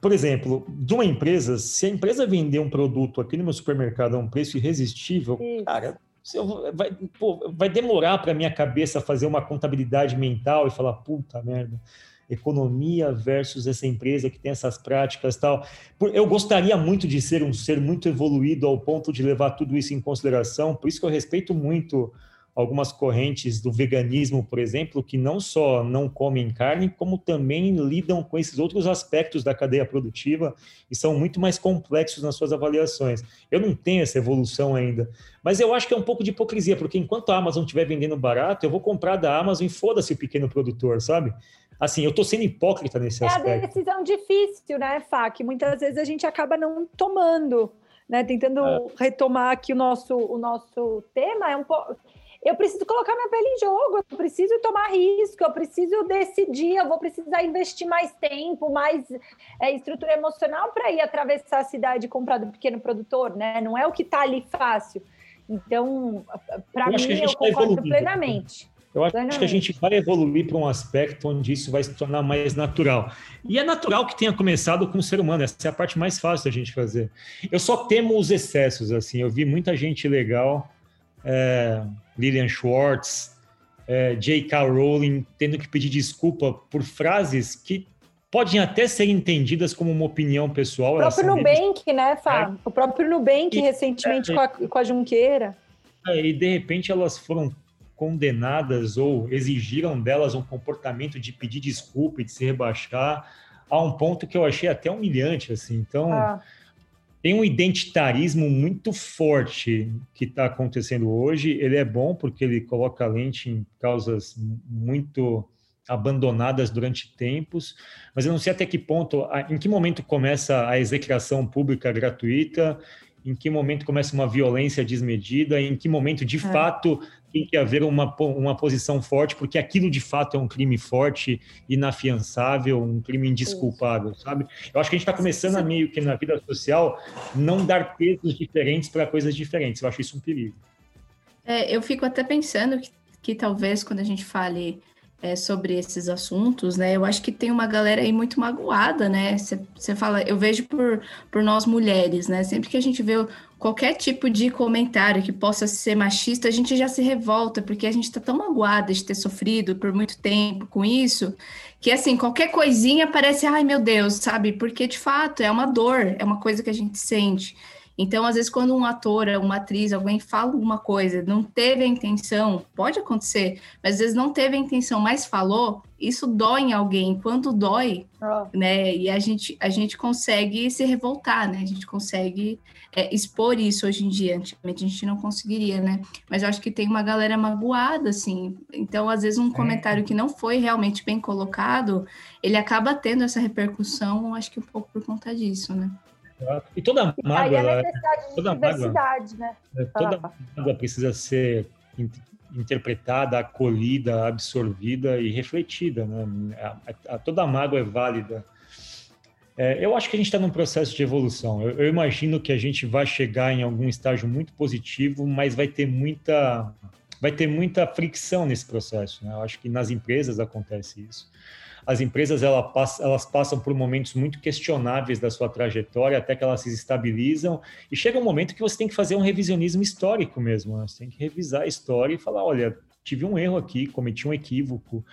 por exemplo, de uma empresa, se a empresa vender um produto aqui no meu supermercado a um preço irresistível, Isso. cara, eu vai, pô, vai demorar para minha cabeça fazer uma contabilidade mental e falar, puta merda, economia versus essa empresa que tem essas práticas tal. Eu gostaria muito de ser um ser muito evoluído ao ponto de levar tudo isso em consideração, por isso que eu respeito muito algumas correntes do veganismo, por exemplo, que não só não comem carne, como também lidam com esses outros aspectos da cadeia produtiva e são muito mais complexos nas suas avaliações. Eu não tenho essa evolução ainda, mas eu acho que é um pouco de hipocrisia, porque enquanto a Amazon estiver vendendo barato, eu vou comprar da Amazon e foda-se o pequeno produtor, sabe? Assim, eu tô sendo hipócrita nesse É a aspecto. decisão difícil, né, Fá? Que muitas vezes a gente acaba não tomando, né? Tentando É. retomar aqui o nosso, o nosso tema. É um pouco. Eu preciso colocar minha pele em jogo, eu preciso tomar risco, eu preciso decidir, eu vou precisar investir mais tempo, mais é, estrutura emocional para ir atravessar a cidade e comprar do pequeno produtor, né? Não é o que está ali fácil. Então, para mim, eu tá concordo evoluindo. plenamente. Eu acho que a Plenamente. gente vai evoluir para um aspecto onde isso vai se tornar mais natural. E é natural que tenha começado com o ser humano, essa é a parte mais fácil da gente fazer. Eu só temo os excessos, assim. Eu vi muita gente legal, é, Lillian Schwartz, é, J.K. Rowling, tendo que pedir desculpa por frases que podem até ser entendidas como uma opinião pessoal. O próprio deles. Nubank, né, Fá? O próprio Nubank, E- recentemente, é, com, a, com a Junqueira. É, e de repente elas foram condenadas ou exigiram delas um comportamento de pedir desculpa e de se rebaixar a um ponto que eu achei até humilhante assim. Então, Ah, tem um identitarismo muito forte que está acontecendo hoje. Ele é bom porque ele coloca a lente em causas muito abandonadas durante tempos, mas eu não sei até que ponto, em que momento começa a execração pública gratuita, em que momento começa uma violência desmedida, em que momento de fato tem que haver uma, uma posição forte, porque aquilo de fato é um crime forte, inafiançável, um crime indesculpável, sabe? Eu acho que a gente está começando a meio que na vida social não dar pesos diferentes para coisas diferentes. Eu acho isso um perigo. É, eu fico até pensando que, que talvez quando a gente fale é, sobre esses assuntos, né, eu acho que tem uma galera aí muito magoada, né? Você fala, eu vejo por, por nós mulheres, né? Sempre que a gente vê qualquer tipo de comentário que possa ser machista, a gente já se revolta, porque a gente está tão magoada de ter sofrido por muito tempo com isso, que assim, qualquer coisinha parece, ai meu Deus, sabe? Porque de fato é uma dor, é uma coisa que a gente sente. Então, às vezes, quando um ator, uma atriz, alguém fala alguma coisa, não teve a intenção, pode acontecer, mas às vezes não teve a intenção, mas falou, isso dói em alguém. Quando dói, Ó, né? E a gente, a gente consegue se revoltar, né? A gente consegue é, expor isso hoje em dia. Antigamente a gente não conseguiria, né? Mas eu acho que tem uma galera magoada, assim. Então, às vezes, um comentário que não foi realmente bem colocado, ele acaba tendo essa repercussão, acho que um pouco por conta disso, né? E toda Aí mágoa, a ela- necessidade de toda mágoa. diversidade, né? toda mágoa precisa ser in- interpretada, acolhida, absorvida e refletida, né? A, a- toda mágoa é válida. É, eu acho que a gente está num processo de evolução. Eu, eu imagino que a gente vai chegar em algum estágio muito positivo, mas vai ter muita, vai ter muita fricção nesse processo. Né? Eu acho que nas empresas acontece isso. As empresas ela pass- elas passam por momentos muito questionáveis da sua trajetória até que elas se estabilizam e chega um momento que você tem que fazer um revisionismo histórico mesmo. Né? Você tem que revisar a história e falar: olha, tive um erro aqui, cometi um equívoco.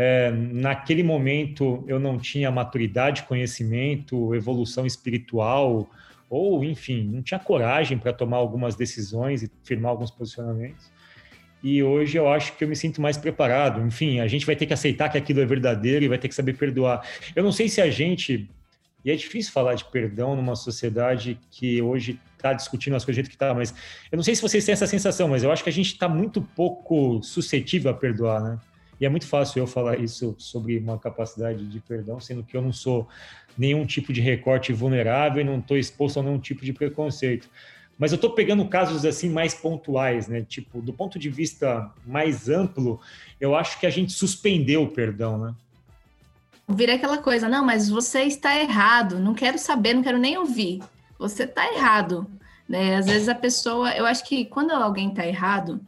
É, naquele momento eu não tinha maturidade, conhecimento, evolução espiritual, ou enfim, não tinha coragem para tomar algumas decisões e firmar alguns posicionamentos. E hoje eu acho que eu me sinto mais preparado. Enfim, a gente vai ter que aceitar que aquilo é verdadeiro e vai ter que saber perdoar. Eu não sei se a gente. E é difícil falar de perdão numa sociedade que hoje está discutindo as coisas do jeito que está, mas eu não sei se vocês têm essa sensação, mas eu acho que a gente está muito pouco suscetível a perdoar, né? E é muito fácil eu falar isso sobre uma capacidade de perdão, sendo que eu não sou nenhum tipo de recorte vulnerável e não estou exposto a nenhum tipo de preconceito. Mas eu estou pegando casos assim mais pontuais, né? Tipo, do ponto de vista mais amplo, eu acho que a gente suspendeu o perdão, né? Vira aquela coisa, não, mas você está errado, não quero saber, não quero nem ouvir. Você está errado, né? Às vezes a pessoa, eu acho que quando alguém está errado,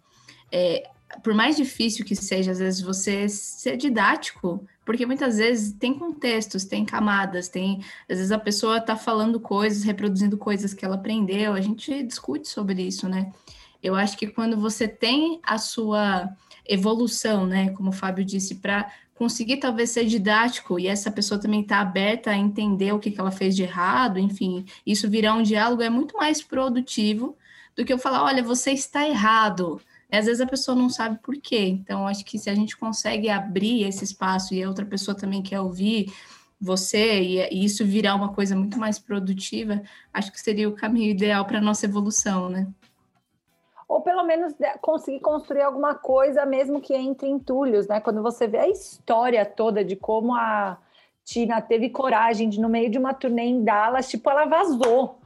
é, por mais difícil que seja, às vezes você ser didático, porque muitas vezes tem contextos, tem camadas, tem, às vezes a pessoa está falando coisas, reproduzindo coisas que ela aprendeu, a gente discute sobre isso, né? Eu acho que quando você tem a sua evolução, né, como o Fábio disse, para conseguir talvez ser didático e essa pessoa também está aberta a entender o que, que ela fez de errado, enfim, isso virar um diálogo é muito mais produtivo do que eu falar, olha, você está errado. Às vezes a pessoa não sabe por quê. Então, acho que se a gente consegue abrir esse espaço e a outra pessoa também quer ouvir você e, isso virar uma coisa muito mais produtiva, acho que seria o caminho ideal para a nossa evolução, né? Ou pelo menos de- conseguir construir alguma coisa, mesmo que entre entulhos, né? Quando você vê a história toda de como a Tina teve coragem de, no meio de uma turnê em Dallas, tipo, ela vazou.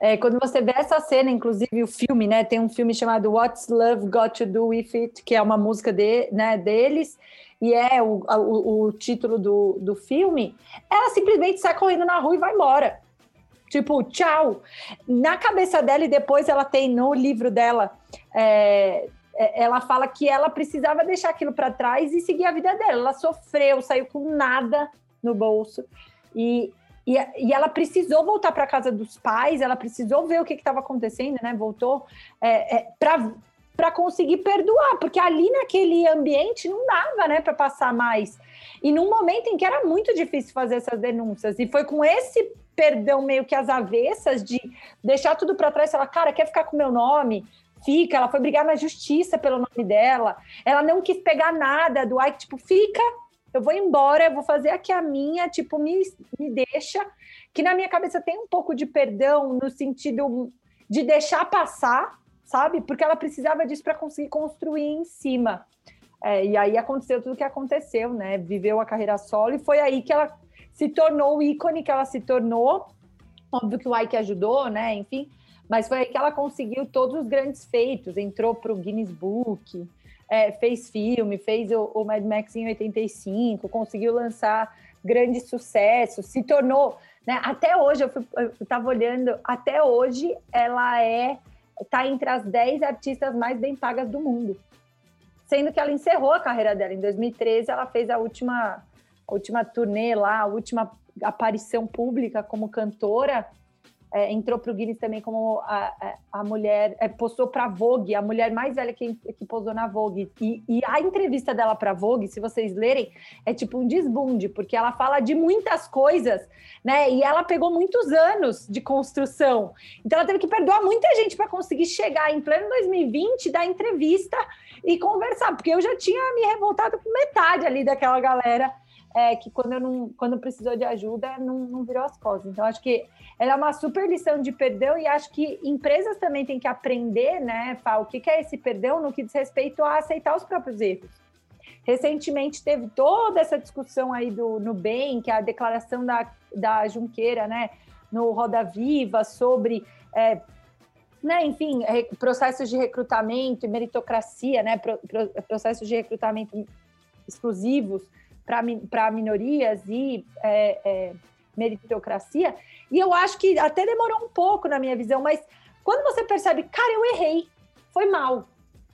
É, quando você vê essa cena, inclusive o filme, né? Tem um filme chamado What's Love Got to Do With It, que é uma música de, né, deles, e é o, o, o título do, do filme. Ela simplesmente sai correndo na rua e vai embora. Tipo, tchau. Na cabeça dela, e depois ela tem no livro dela, é, é, ela fala que ela precisava deixar aquilo para trás e seguir a vida dela. Ela sofreu, saiu com nada no bolso. E, e, e ela precisou voltar para casa dos pais, ela precisou ver o que estava acontecendo, né? Voltou é, é, para conseguir perdoar, porque ali naquele ambiente não dava, né, para passar mais. E num momento em que era muito difícil fazer essas denúncias, e foi com esse perdão meio que às avessas de deixar tudo para trás, falar, cara, quer ficar com meu nome? Fica. Ela foi brigar na justiça pelo nome dela. Ela não quis pegar nada do Ike, tipo, fica, eu vou embora, eu vou fazer aqui a minha, tipo, me, me deixa. Que na minha cabeça tem um pouco de perdão no sentido de deixar passar, sabe? Porque ela precisava disso para conseguir construir em cima. É, e aí aconteceu tudo o que aconteceu, né? Viveu a carreira solo e foi aí que ela se tornou o ícone que ela se tornou. Óbvio que o Ike ajudou, né? Enfim, mas foi aí que ela conseguiu todos os grandes feitos, entrou para o Guinness Book, é, fez filme, fez o, o Mad Max em 85, conseguiu lançar grande sucesso, se tornou, né? Até hoje eu estava olhando, até hoje ela é tá entre as 10 artistas mais bem pagas do mundo. Sendo que ela encerrou a carreira dela em 2013, ela fez a última a última turnê lá, a última aparição pública como cantora é, entrou para o Guinness também como a, a, a mulher, é, postou para Vogue, a mulher mais velha que, que posou na Vogue. E, e a entrevista dela para Vogue, se vocês lerem, é tipo um desbunde, porque ela fala de muitas coisas, né? E ela pegou muitos anos de construção. Então ela teve que perdoar muita gente para conseguir chegar em pleno 2020, dar entrevista e conversar, porque eu já tinha me revoltado com metade ali daquela galera. É, que quando, eu não, quando precisou de ajuda, não, não virou as costas. Então, acho que ela é uma super lição de perdão e acho que empresas também têm que aprender, né, Fá, o que é esse perdão no que diz respeito a aceitar os próprios erros. Recentemente teve toda essa discussão aí do Nubank, que é a declaração da, da Junqueira, né, no Roda Viva, sobre, é, né, enfim, processos de recrutamento e meritocracia, né, processos de recrutamento exclusivos para minorias e é, é, meritocracia. E eu acho que até demorou um pouco na minha visão, mas quando você percebe, cara, eu errei, foi mal.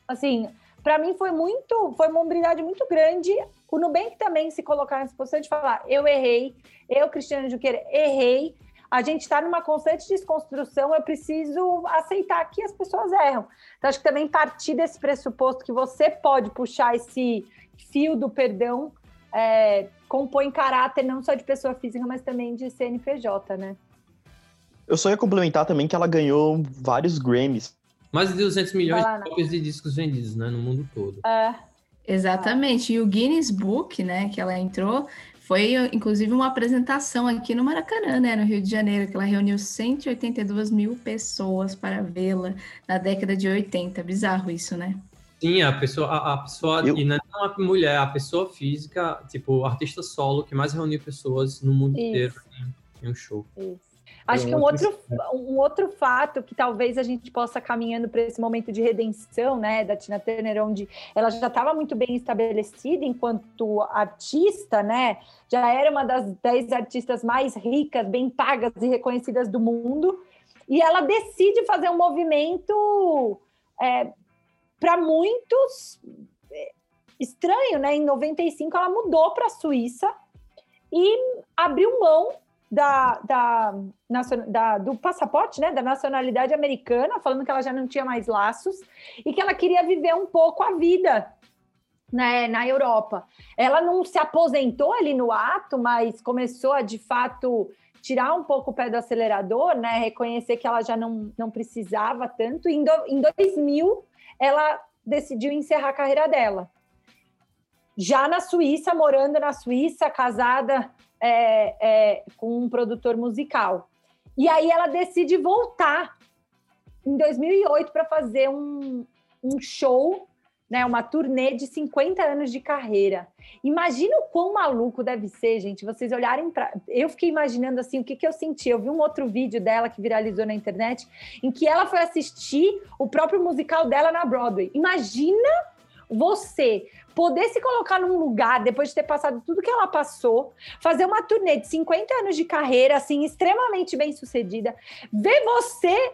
Assim, para mim foi muito, foi uma hombridade muito grande. O Nubank também se colocar nessa posição de falar, eu errei, eu, Cristiano Junqueira, errei. A gente está numa constante desconstrução, eu preciso aceitar que as pessoas erram. Então, acho que também partir desse pressuposto que você pode puxar esse fio do perdão é, compõe caráter não só de pessoa física, mas também de CNPJ, né? Eu só ia complementar também que ela ganhou vários Grammys. Mais de 200 milhões de cópias de discos vendidos, né, no mundo todo. É. Exatamente. E o Guinness Book, né, que ela entrou, foi inclusive uma apresentação aqui no Maracanã, né, no Rio de Janeiro, que ela reuniu 182 mil pessoas para vê-la na década de 80. Bizarro isso, né? Sim, a pessoa, a, a pessoa, Eu- e não é uma mulher, a pessoa física, tipo, artista solo que mais reuniu pessoas no mundo Isso. inteiro em, em um show. Acho É que um outro outro, um outro fato que talvez a gente possa caminhando para esse momento de redenção, né, da Tina Turner, onde ela já estava muito bem estabelecida enquanto artista, né, já era uma das dez artistas mais ricas, bem pagas e reconhecidas do mundo, e ela decide fazer um movimento para muitos é, estranho, né? Em 95 ela mudou para a Suíça e abriu mão da, da, da- do passaporte, né, da nacionalidade americana, falando que ela já não tinha mais laços e que ela queria viver um pouco a vida né, na Europa. Ela não se aposentou ali no ato, mas começou a de fato tirar um pouco o pé do acelerador, né, reconhecer que ela já não, não precisava tanto. Em, do- em 2000 ela decidiu encerrar a carreira dela já na Suíça, morando na Suíça, casada é, é, com um produtor musical. E aí ela decide voltar em 2008 para fazer um, um show, né, uma turnê de 50 anos de carreira. Imagina o quão maluco deve ser, gente, vocês olharem para... Eu fiquei imaginando assim, o que, que eu senti. Eu vi um outro vídeo dela que viralizou na internet, em que ela foi assistir o próprio musical dela na Broadway. Imagina você poder se colocar num lugar depois de ter passado tudo que ela passou, fazer uma turnê de 50 anos de carreira, assim, extremamente bem sucedida, ver você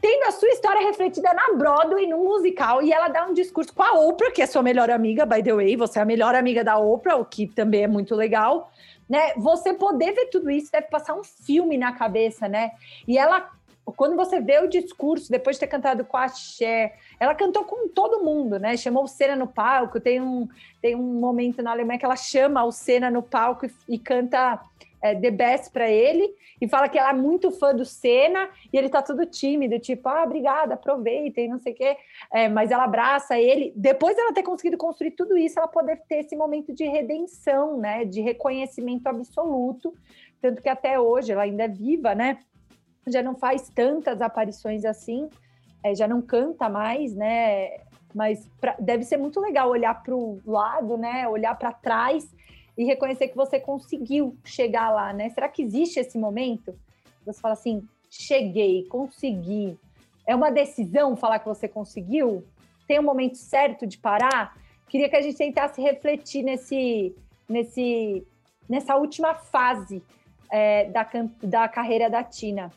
tendo a sua história refletida na Broadway, num musical, e ela dá um discurso com a Oprah, que é sua melhor amiga, by the way, você é a melhor amiga da Oprah, o que também é muito legal, né? Você poder ver tudo isso deve passar um filme na cabeça, né? E ela, quando você vê o discurso, depois de ter cantado com a Cher, ela cantou com todo mundo, né? Chamou o Senna no palco. Tem um, tem um momento na Alemanha que ela chama o Senna no palco e, e canta é, The Best para ele e fala que ela é muito fã do Senna e ele tá tudo tímido, tipo, ah, obrigada, aproveitem, não sei o quê. É, mas ela abraça ele. Depois dela ter conseguido construir tudo isso, ela poder ter esse momento de redenção, né? De reconhecimento absoluto. Tanto que até hoje ela ainda é viva, né? Já não faz tantas aparições assim é, já não canta mais, né? Mas pra- deve ser muito legal olhar para o lado, né? Olhar para trás e reconhecer que você conseguiu chegar lá, né? Será que existe esse momento? Você fala assim, cheguei, consegui. É uma decisão falar que você conseguiu? tem um momento certo de parar? Queria que a gente tentasse refletir nesse, nesse, nessa última fase é, da, da carreira da Tina.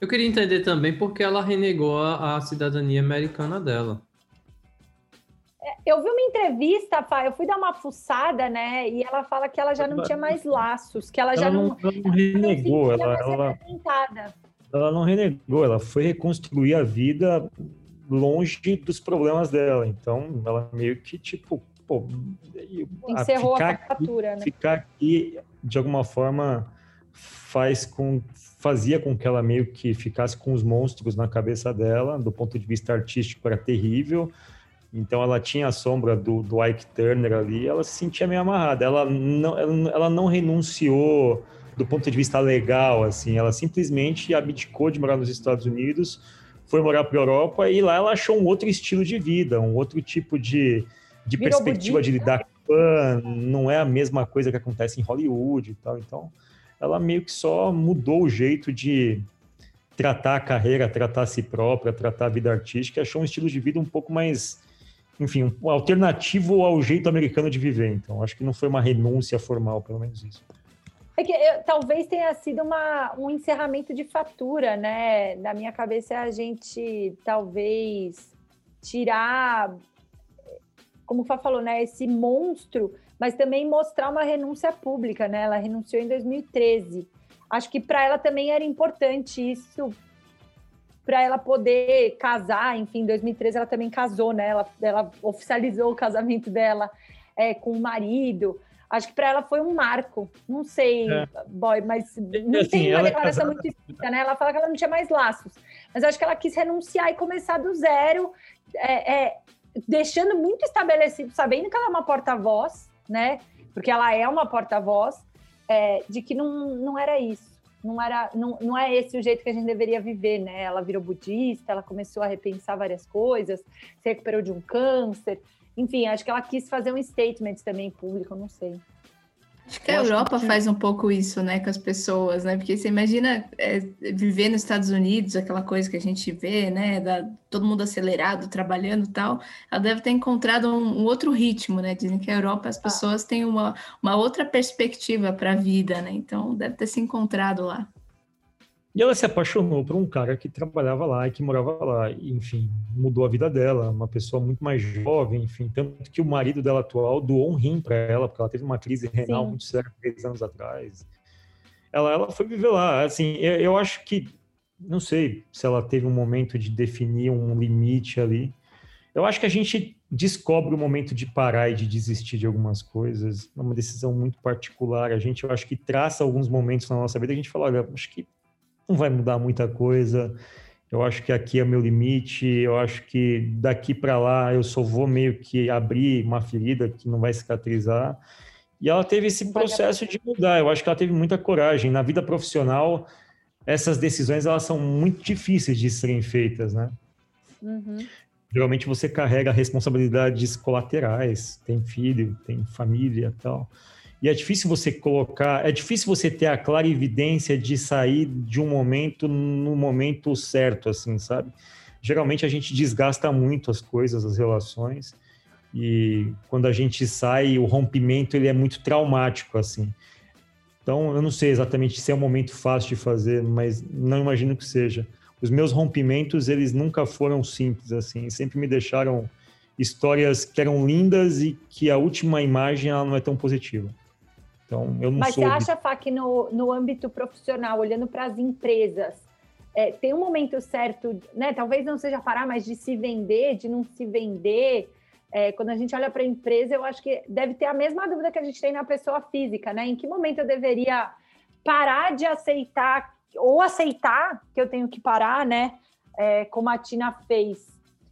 Eu queria entender também porque ela renegou a cidadania americana dela. Eu vi uma entrevista, eu fui dar uma fuçada, né? E ela fala que ela já não tinha mais laços, que ela, já Ela não, não, ela não renegou, ela, ela, ela não renegou, ela foi reconstruir a vida longe dos problemas dela. Então, ela meio que, tipo, pô, Encerrou a ficar aqui- fatura, né? ficar aqui de alguma forma faz com fazia com que ela meio que ficasse com os monstros na cabeça dela do ponto de vista artístico era terrível então ela tinha a sombra do, do Ike Turner ali ela se sentia meio amarrada ela não ela, ela não renunciou do ponto de vista legal assim ela simplesmente abdicou de morar nos Estados Unidos foi morar para a Europa e lá ela achou um outro estilo de vida um outro tipo de de Virou perspectiva de budista. lidar com fã, não é a mesma coisa que acontece em Hollywood e tal. Então, ela meio que só mudou o jeito de tratar a carreira, tratar a si própria, tratar a vida artística, achou um estilo de vida um pouco mais, enfim, um alternativo ao jeito americano de viver. Então, acho que não foi uma renúncia formal, pelo menos isso. É que eu- talvez tenha sido uma, um encerramento de fatura, né? Na minha cabeça, a gente talvez tirar, como o Fá falou, né? Esse monstro, mas também mostrar uma renúncia pública, né? Ela renunciou em 2013. Acho que para ela também era importante isso, para ela poder casar. Enfim, em 2013 ela também casou, né? Ela, ela oficializou o casamento dela é, com o marido. Acho que para ela foi um marco. Não sei, É. boy, mas não assim, tem uma declaração casada- muito explícita, né? Ela fala que ela não tinha mais laços. Mas acho que ela quis renunciar e começar do zero, é, é, deixando muito estabelecido, sabendo que ela é uma porta-voz, né? Porque ela é uma porta-voz, é, de que não, não era isso. Não, era, não, não é esse o jeito que a gente deveria viver, né? Ela virou budista, ela começou a repensar várias coisas, se recuperou de um câncer. Enfim, acho que ela quis fazer um statement também público, não sei. Acho que a Eu Europa que- faz um pouco isso, né, com as pessoas, né? Porque você imagina é, viver nos Estados Unidos, aquela coisa que a gente vê, né? Da, todo mundo acelerado, trabalhando e tal. Ela deve ter encontrado um, um outro ritmo, né? Dizem que a Europa as pessoas têm uma, uma outra perspectiva para a vida, né? Então deve ter se encontrado lá. E ela se apaixonou por um cara que trabalhava lá e que morava lá. E, enfim, mudou a vida dela, uma pessoa muito mais jovem, enfim. Tanto que o marido dela atual doou um rim para ela, porque ela teve uma crise renal Sim. muito séria três anos atrás. Ela, ela foi viver lá. Assim, eu, eu acho que, não sei se ela teve um momento de definir um limite ali. Eu acho que a gente descobre o momento de parar e de desistir de algumas coisas. É uma decisão muito particular. A gente, eu acho que traça alguns momentos na nossa vida. A gente fala, olha, acho que não vai mudar muita coisa. Eu acho que aqui é meu limite. Eu acho que daqui para lá eu só vou meio que abrir uma ferida que não vai cicatrizar. E ela teve esse processo de mudar. Eu acho que ela teve muita coragem. Na vida profissional, essas decisões elas são muito difíceis de serem feitas, né? Uhum. Geralmente você carrega responsabilidades colaterais, tem filho, tem família tal. E é difícil você colocar, é difícil você ter a clara evidência de sair de um momento no momento certo, assim, sabe? Geralmente a gente desgasta muito as coisas, as relações, e quando a gente sai, o rompimento ele é muito traumático, assim. Então, eu não sei exatamente se é um momento fácil de fazer, mas não imagino que seja os meus rompimentos eles nunca foram simples assim sempre me deixaram histórias que eram lindas e que a última imagem ela não é tão positiva então eu não Mas você acha, Fá, que no, no âmbito profissional, olhando para as empresas, é, tem um momento certo, né? Talvez não seja parar, mas de se vender, de não se vender. É, quando a gente olha para a empresa, eu acho que deve ter a mesma dúvida que a gente tem na pessoa física, né? Em que momento eu deveria parar de aceitar, ou aceitar que eu tenho que parar, né? É, como a Tina fez.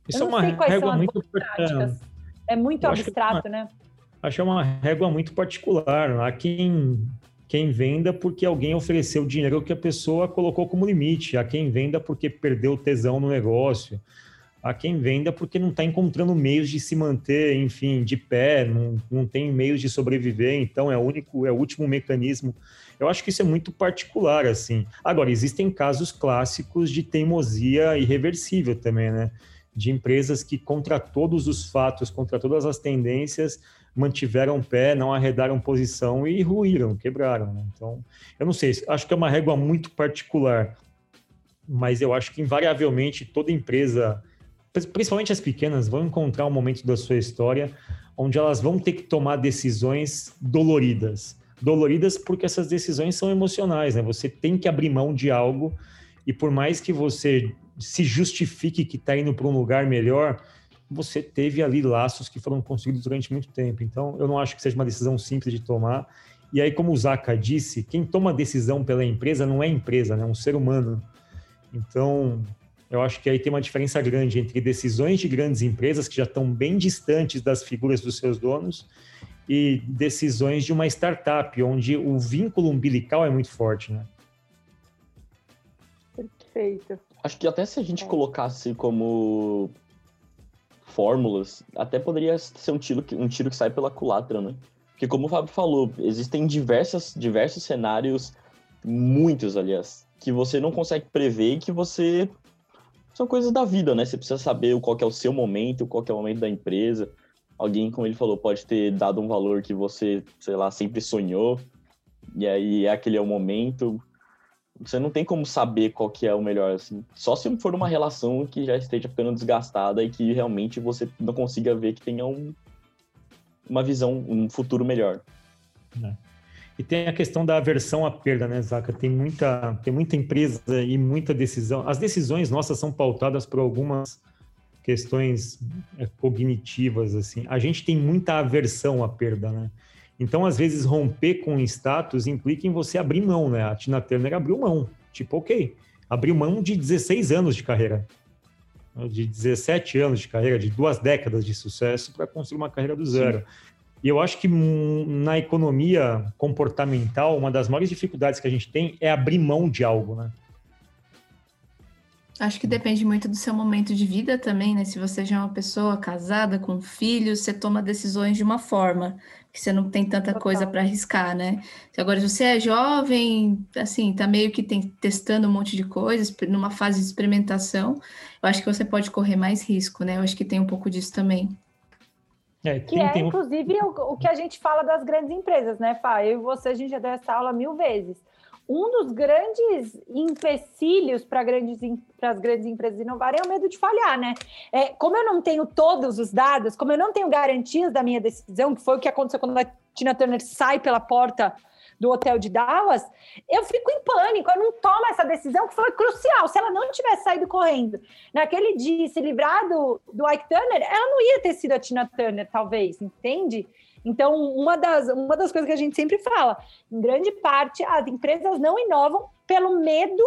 isso eu é não uma sei quais são as muito Práticas. É muito que é abstrato, né? Acho uma régua muito particular há quem quem venda porque alguém ofereceu dinheiro que a pessoa colocou como limite há quem venda porque perdeu tesão no negócio a quem venda porque não está encontrando meios de se manter, enfim, de pé, não, não tem meios de sobreviver, então é o único, é o último mecanismo. Eu acho que isso é muito particular, assim. Agora, existem casos clássicos de teimosia irreversível também, né? De empresas que, contra todos os fatos, contra todas as tendências, mantiveram pé, não arredaram posição e ruíram, quebraram. Né? Então, eu não sei, acho que é uma régua muito particular, mas eu acho que invariavelmente toda empresa principalmente as pequenas, vão encontrar um momento da sua história onde elas vão ter que tomar decisões doloridas. Doloridas porque essas decisões são emocionais, né? Você tem que abrir mão de algo e por mais que você se justifique que está indo para um lugar melhor, você teve ali laços que foram construídos durante muito tempo. Então, eu não acho que seja uma decisão simples de tomar. E aí, como o Zaka disse, quem toma decisão pela empresa não é empresa, né? é um ser humano. Então, eu acho que aí tem uma diferença grande entre decisões de grandes empresas que já estão bem distantes das figuras dos seus donos e decisões de uma startup, onde o vínculo umbilical é muito forte, né? Perfeito. Acho que até se a gente É. colocasse como fórmulas, até poderia ser um tiro, que- um tiro que sai pela culatra, né? Porque como o Fábio falou, existem diversas, diversos cenários, muitos, aliás, que você não consegue prever e que você... São coisas da vida, né? Você precisa saber qual é o seu momento, qual é o momento da empresa. Alguém, como ele falou, pode ter dado um valor que você, sei lá, sempre sonhou. E aí, aquele é o momento. Você não tem como saber qual que é o melhor, assim. Só se for uma relação que já esteja ficando desgastada e que realmente você não consiga ver que tenha um, uma visão, um futuro melhor. E tem a questão da aversão à perda, né, Zaca? Tem muita, tem muita empresa e muita decisão. As decisões nossas são pautadas por algumas questões é, cognitivas, assim. A gente tem muita aversão à perda, né? Então, às vezes, romper com o status implica em você abrir mão, né? A Tina Turner abriu mão. Tipo, ok, abriu mão de 16 anos de carreira, de 17 anos de carreira, de duas décadas de sucesso para construir uma carreira do zero. E eu acho que hum, na economia comportamental, uma das maiores dificuldades que a gente tem é abrir mão de algo, né? Acho que depende muito do seu momento de vida também, né? Se você já é uma pessoa casada, com filhos, você toma decisões de uma forma, que você não tem tanta Total. coisa para arriscar, né? Se Agora, se você é jovem, assim, tá meio que tem- testando um monte de coisas, numa fase de experimentação, eu acho que você pode correr mais risco, né? Eu acho que tem um pouco disso também. É, Que tem- é, tem inclusive, o, o que a gente fala das grandes empresas, né, Fá? Eu e você, a gente já deu essa aula mil vezes. Um dos grandes empecilhos para grandes, as grandes empresas inovarem é o medo de falhar, né? É, como eu não tenho todos os dados, como eu não tenho garantias da minha decisão, que foi o que aconteceu quando a Tina Turner sai pela porta do hotel de Dallas, eu fico em pânico, eu não tomo essa decisão que foi crucial. Se ela não tivesse saído correndo naquele dia se livrar do, do Ike Turner, ela não ia ter sido a Tina Turner, talvez, entende? Então, uma das, uma das coisas que a gente sempre fala, em grande parte, as empresas não inovam pelo medo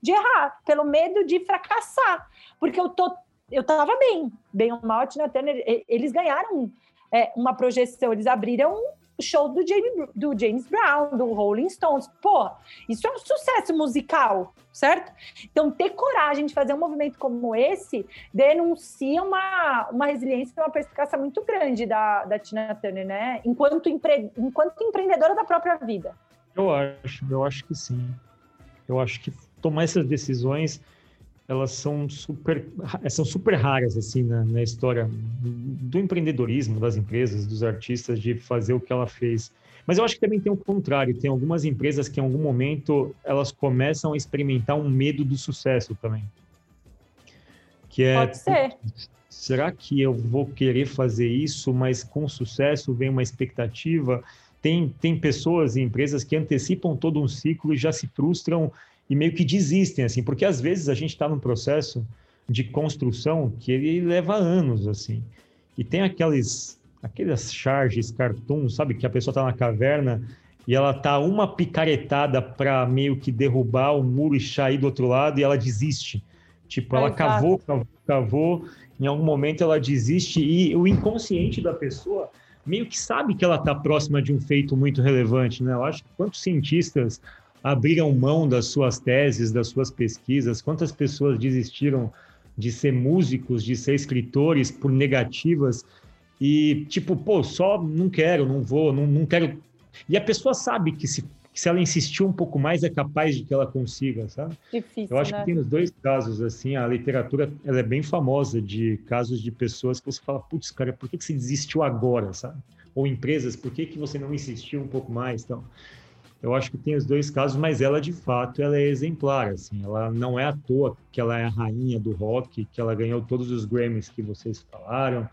de errar, pelo medo de fracassar. Porque eu tô, eu tava bem, bem ou mal, a Tina Turner, eles ganharam é, uma projeção, eles abriram show do James, do James Brown, do Rolling Stones. Pô, isso é um sucesso musical, certo? Então, ter coragem de fazer um movimento como esse denuncia uma, uma resiliência e uma perspicácia muito grande da, da Tina Turner, né? Enquanto, empre, enquanto empreendedora da própria vida. Eu acho, eu acho que sim. Eu acho que tomar essas decisões, elas são super, são super raras assim na, na história do empreendedorismo das empresas, dos artistas de fazer o que ela fez. Mas eu acho que também tem o contrário, tem algumas empresas que em algum momento elas começam a experimentar um medo do sucesso também. Que é Pode ser. será que eu vou querer fazer isso, mas com sucesso vem uma expectativa? Tem, tem pessoas e empresas que antecipam todo um ciclo e já se frustram e meio que desistem, assim, porque às vezes a gente está num processo de construção que ele leva anos, assim. E tem aqueles, aquelas charges, cartoon, sabe, que a pessoa está na caverna e ela tá uma picaretada para meio que derrubar o muro e sair do outro lado e ela desiste. Tipo, ela cavou, cavou, cavou, em algum momento ela desiste e o inconsciente da pessoa meio que sabe que ela está próxima de um feito muito relevante, né? Eu acho que quantos cientistas abriram mão das suas teses, das suas pesquisas, quantas pessoas desistiram de ser músicos, de ser escritores, por negativas. E, tipo, pô, só não quero, não vou, não, não quero. E a pessoa sabe que se, que se ela insistir um pouco mais, é capaz de que ela consiga, sabe? Difícil, Eu acho né? que tem os dois casos, assim, a literatura ela é bem famosa de casos de pessoas que você fala, putz, cara, por que, que você desistiu agora, sabe? Ou empresas, por que, que você não insistiu um pouco mais, então... Eu acho que tem os dois casos, mas ela, de fato, ela é exemplar, assim, ela não é à toa que ela é a rainha do rock, que ela ganhou todos os Grammys que vocês falaram,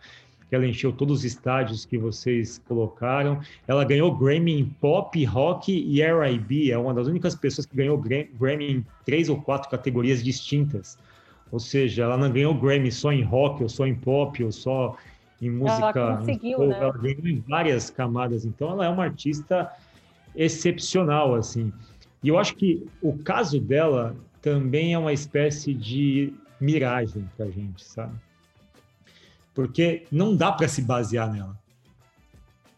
que ela encheu todos os estádios que vocês colocaram. Ela ganhou Grammy em pop, rock e R&B. É uma das únicas pessoas que ganhou Gra- Grammy em três ou quatro categorias distintas. Ou seja, ela não ganhou Grammy só em rock, ou só em pop, ou só em música. conseguiu, em né? Ela ganhou em várias camadas. Então, ela é uma artista excepcional, assim. E eu acho que o caso dela também é uma espécie de miragem para a gente, sabe? Porque não dá para se basear nela.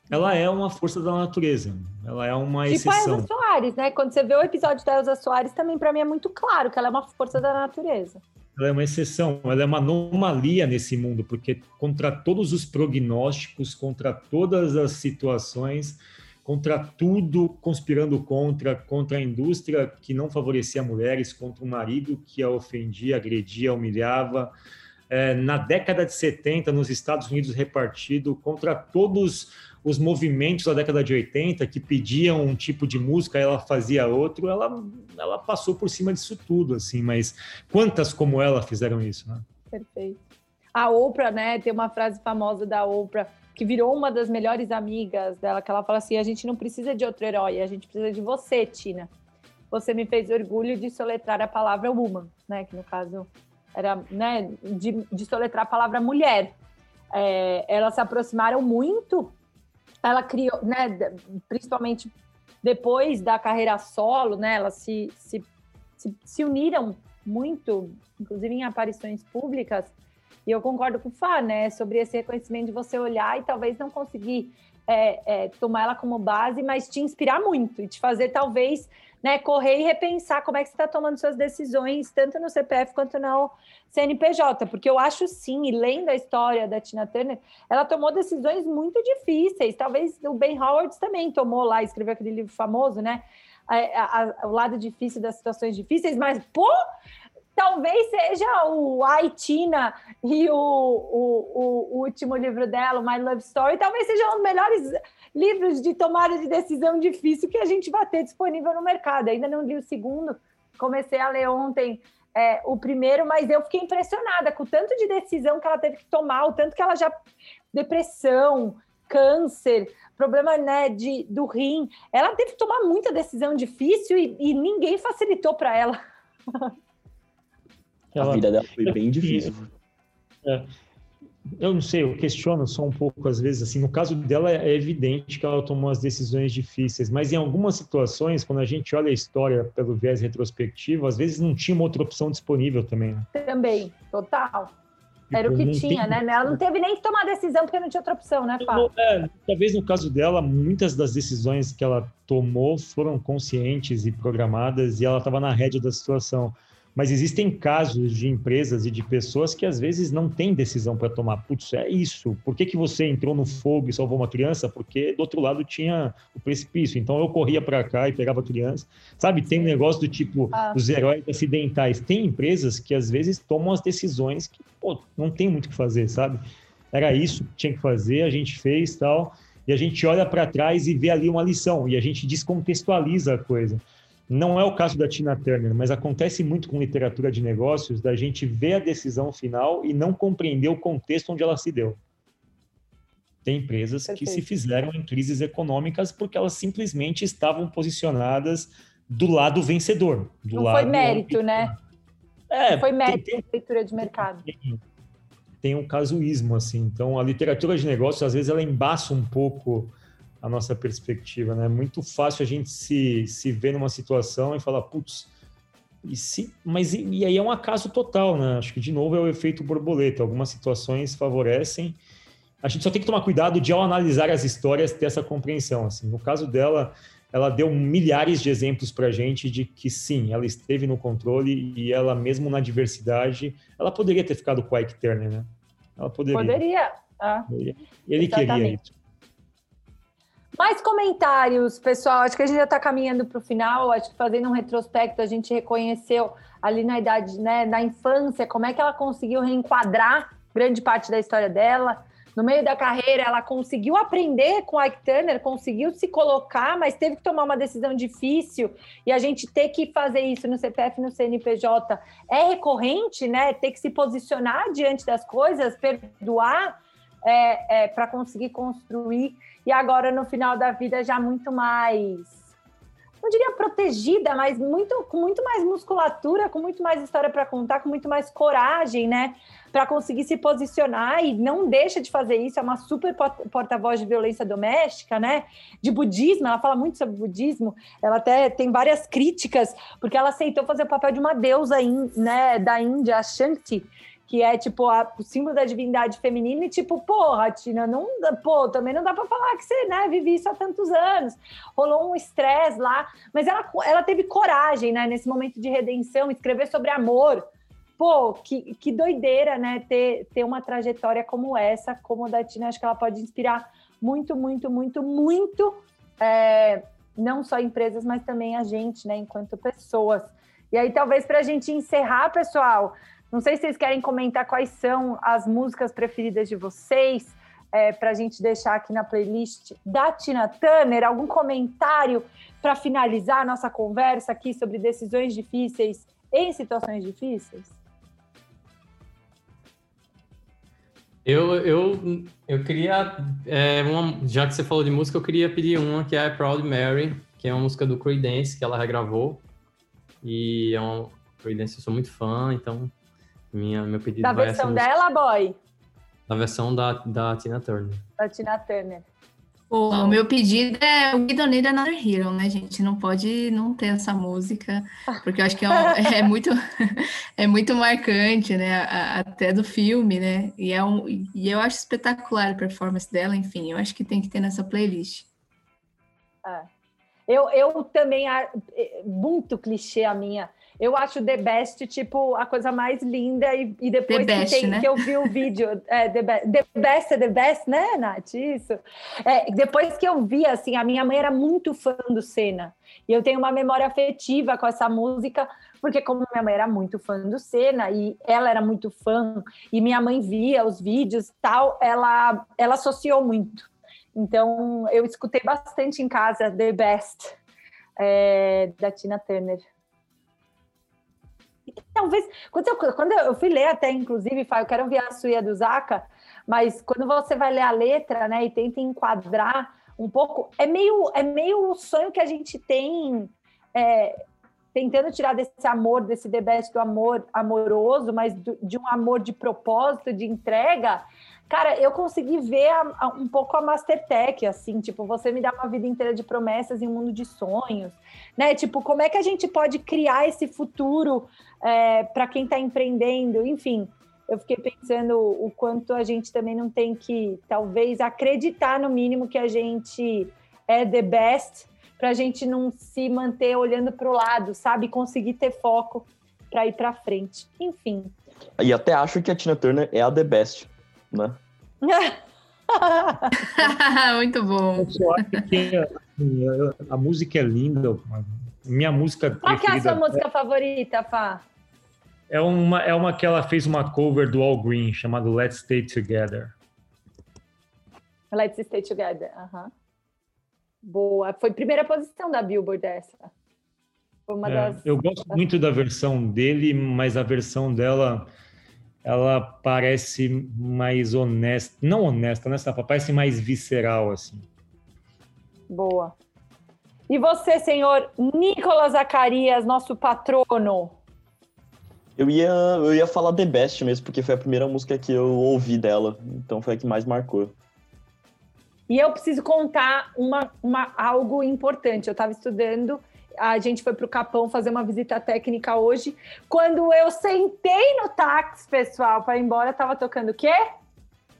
Ela é uma força da natureza. Ela é uma Tipo a exceção. Elza Soares, né? Quando você vê o episódio da Elza Soares, também para mim é muito claro que ela é uma força da natureza. Ela é uma exceção. Ela é uma anomalia nesse mundo, porque contra todos os prognósticos, contra todas as situações, contra tudo conspirando contra, contra a indústria que não favorecia mulheres, contra o marido que a ofendia, agredia, humilhava. É, na década de 70, nos Estados Unidos repartido, contra todos os movimentos da década de 80 que pediam um tipo de música, ela fazia outro, ela, ela passou por cima disso tudo, assim, mas quantas como ela fizeram isso, né? Perfeito. A Oprah, né? Tem uma frase famosa da Oprah que virou uma das melhores amigas dela, que ela fala assim: a gente não precisa de outro herói, a gente precisa de você, Tina. Você me fez orgulho de soletrar a palavra woman, né? Que no caso era, né? De, de soletrar a palavra mulher. É, elas se aproximaram muito. Ela criou, né? Principalmente depois da carreira solo, né? Elas se, se, se, se uniram muito, inclusive em aparições públicas. E eu concordo com o Fá, né? Sobre esse reconhecimento de você olhar e talvez não conseguir é, é, tomar ela como base, mas te inspirar muito e te fazer talvez né, correr e repensar como é que você está tomando suas decisões, tanto no CPF quanto no CNPJ. Porque eu acho sim, e lendo a história da Tina Turner, ela tomou decisões muito difíceis. Talvez o Ben Howard também tomou lá, escreveu aquele livro famoso, né? A- a- o lado difícil das situações difíceis, mas, pô, talvez seja o Ai Tina e o, o, o- último livro dela, My Love Story, talvez seja um dos melhores livros de tomada de decisão difícil que a gente vai ter disponível no mercado. Ainda não li o segundo, comecei a ler ontem é, o primeiro, mas eu fiquei impressionada com o tanto de decisão que ela teve que tomar, o tanto que ela já. depressão, câncer, problema né, de, do rim. Ela teve que tomar muita decisão difícil e, e ninguém facilitou para ela. (laughs) A Ela- vida dela foi bem (laughs) difícil. eu não sei, eu questiono só um pouco às vezes, assim, no caso dela é evidente que ela tomou as decisões difíceis, mas em algumas situações, quando a gente olha a história pelo viés retrospectivo, às vezes não tinha uma outra opção disponível também, né? Também, total. Era o Tipo, que tinha, tem- né? Ela não teve nem que tomar decisão porque não tinha outra opção, né, Fá? No- é, talvez no caso dela, muitas das decisões que ela tomou foram conscientes e programadas e ela estava na rédea da situação. Mas existem casos de empresas e de pessoas que às vezes não têm decisão para tomar. Putz, é isso. Por que, que você entrou no fogo e salvou uma criança? Porque do outro lado tinha o precipício. Então eu corria para cá e pegava a criança. Sabe, tem um negócio do tipo Ah. os heróis acidentais. Tem empresas que às vezes tomam as decisões que pô, não tem muito o que fazer, sabe? Era isso que tinha que fazer, a gente fez tal. E a gente olha para trás e vê ali uma lição. E a gente descontextualiza a coisa. Não é o caso da Tina Turner, mas acontece muito com literatura de negócios da gente ver a decisão final e não compreender o contexto onde ela se deu. Tem empresas que se Perfeito. fizeram em crises econômicas porque elas simplesmente estavam posicionadas do lado vencedor. Do Não lado foi mérito, né? É, Não foi tem- mérito tem- de leitura de mercado. tem, tem um casuísmo, assim. Então, a literatura de negócios, às vezes, ela embaça um pouco a nossa perspectiva, né? É muito fácil a gente se, se ver numa situação e falar, putz, e se, mas e, e aí é um acaso total, né? Acho que, de novo, é o efeito borboleta. Algumas situações favorecem. A gente só tem que tomar cuidado de, ao analisar as histórias, ter essa compreensão, assim. No caso dela, ela deu milhares de exemplos para a gente de que sim, ela esteve no controle e ela, mesmo na diversidade, ela poderia ter ficado com Ike Turner, né? Ela poderia. Poderia. Ah. Ele ele queria isso. Mais comentários, pessoal. Acho que a gente já está caminhando para o final. Acho que fazendo um retrospecto, a gente reconheceu ali na idade, né, na infância, como é que ela conseguiu reenquadrar grande parte da história dela. No meio da carreira, ela conseguiu aprender com o Ike Turner, conseguiu se colocar, mas teve que tomar uma decisão difícil. E a gente ter que fazer isso no CPF no CNPJ é recorrente, né? Ter que se posicionar diante das coisas, perdoar é, para conseguir construir. E agora, no final da vida, já muito mais não diria protegida, mas muito, com muito mais musculatura, com muito mais história para contar, com muito mais coragem, né? Para conseguir se posicionar e não deixa de fazer isso. É uma super port- porta-voz de violência doméstica, né? De budismo, ela fala muito sobre budismo. Ela até tem várias críticas, porque ela aceitou fazer o papel de uma deusa né, da Índia, a Shanti, que é tipo a- o símbolo da divindade feminina, e tipo, porra, Tina, não, pô, também não dá para falar que você né, vive isso há tantos anos. Rolou um estresse lá, mas ela, ela teve coragem, né, nesse momento de redenção, escrever sobre amor. Pô, que, que doideira, né, ter, ter uma trajetória como essa, como a da Tina, acho que ela pode inspirar muito, muito, muito, muito, é, não só empresas, mas também a gente, né, enquanto pessoas. E aí, talvez para a gente encerrar, pessoal, não sei se vocês querem comentar quais são as músicas preferidas de vocês, é, para a gente deixar aqui na playlist da Tina Turner. Algum comentário para finalizar a nossa conversa aqui sobre decisões difíceis em situações difíceis? Eu, eu, eu queria, é, uma, já que você falou de música, eu queria pedir uma que é Proud Mary, que é uma música do Creedence que ela regravou. E é uma Creedence, eu sou muito fã, então minha, meu pedido Da vai essa versão música, dela, boy? da versão da, da Tina Turner. Da Tina Turner. O meu pedido é o We Don't Need Another Hero, né, gente? Não pode não ter essa música, porque eu acho que é, um- é muito, (laughs) é muito marcante, né? Até do filme, né? E, é um, e eu acho espetacular a performance dela, enfim, eu acho que tem que ter nessa playlist. Eu, eu também, é, muito clichê a minha. Eu acho The Best, tipo, a coisa mais linda. E, e depois The que, Best, tem- né? que eu vi o vídeo, é, the, Be- the Best é The Best, né, Nath? Isso. É, depois que eu vi, assim, a minha mãe era muito fã do Senna. E eu tenho uma memória afetiva com essa música, porque como minha mãe era muito fã do Senna, e ela era muito fã, e minha mãe via os vídeos e tal, ela, ela associou muito. Então, eu escutei bastante em casa The Best, é, da Tina Turner. Talvez, quando eu, quando eu fui ler até, inclusive, eu quero ouvir a Suia do Zaka, mas quando você vai ler a letra, né, e tenta enquadrar um pouco, é meio, é meio o sonho que a gente tem, é, tentando tirar desse amor, desse Best do amor amoroso, mas do- de um amor de propósito, de entrega, Cara, eu consegui ver a- a- um pouco a Mastertech, assim, tipo, você me dá uma vida inteira de promessas em um mundo de sonhos, né? Tipo, como é que a gente pode criar esse futuro para quem está empreendendo? Enfim, eu fiquei pensando o quanto a gente também não tem que, talvez, acreditar no mínimo que a gente é the best, para a gente não se manter olhando para o lado, sabe? Conseguir ter foco para ir para frente. Enfim. E até acho que a Tina Turner é a The Best, né? (laughs) Muito bom. Eu acho que assim, a música é linda. Minha música Qual que é a sua música favorita, Fá? é uma, é uma que ela fez uma cover do All Green, chamado Let's Stay Together. Let's Stay Together. aham. Boa. Foi primeira posição da Billboard essa. Foi uma É, das. eu gosto muito da versão dele, mas a versão dela ela parece mais honesta, não honesta, honesta, parece mais visceral assim. Boa. E você, senhor Nicolas Zacarias, nosso patrono? Eu ia, eu ia falar The Best mesmo, porque foi a primeira música que eu ouvi dela. Então foi a que mais marcou. E eu preciso contar uma, uma, algo importante. Eu estava estudando, a gente foi para o Capão fazer uma visita técnica hoje. Quando eu sentei no táxi, pessoal, para ir embora, estava tocando o quê?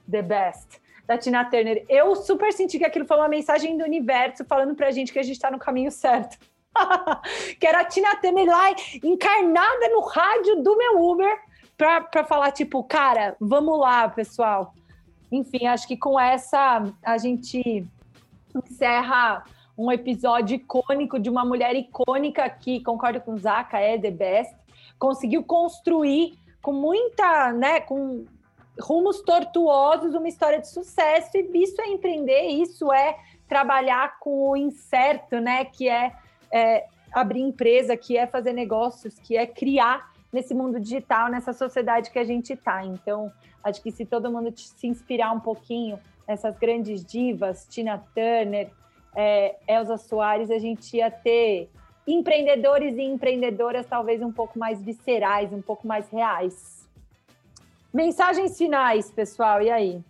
The Best. da Tina Turner. Eu super senti que aquilo foi uma mensagem do universo falando pra gente que a gente tá no caminho certo. (laughs) que era a Tina Turner lá encarnada no rádio do meu Uber pra falar, tipo, cara, vamos lá, pessoal. Enfim, acho que com essa a gente encerra um episódio icônico de uma mulher icônica que, concordo com o Zaka, é the best. Conseguiu construir com muita, né, com rumos tortuosos uma história de sucesso e isso é empreender, isso é trabalhar com o incerto, né, que é, é abrir empresa, que é fazer negócios, que é criar nesse mundo digital, nessa sociedade que a gente está. Então, acho que se todo mundo se inspirar um pouquinho nessas grandes divas, Tina Turner, é, Elza Soares, a gente ia ter empreendedores e empreendedoras talvez um pouco mais viscerais, um pouco mais reais. Mensagens finais, pessoal, e aí?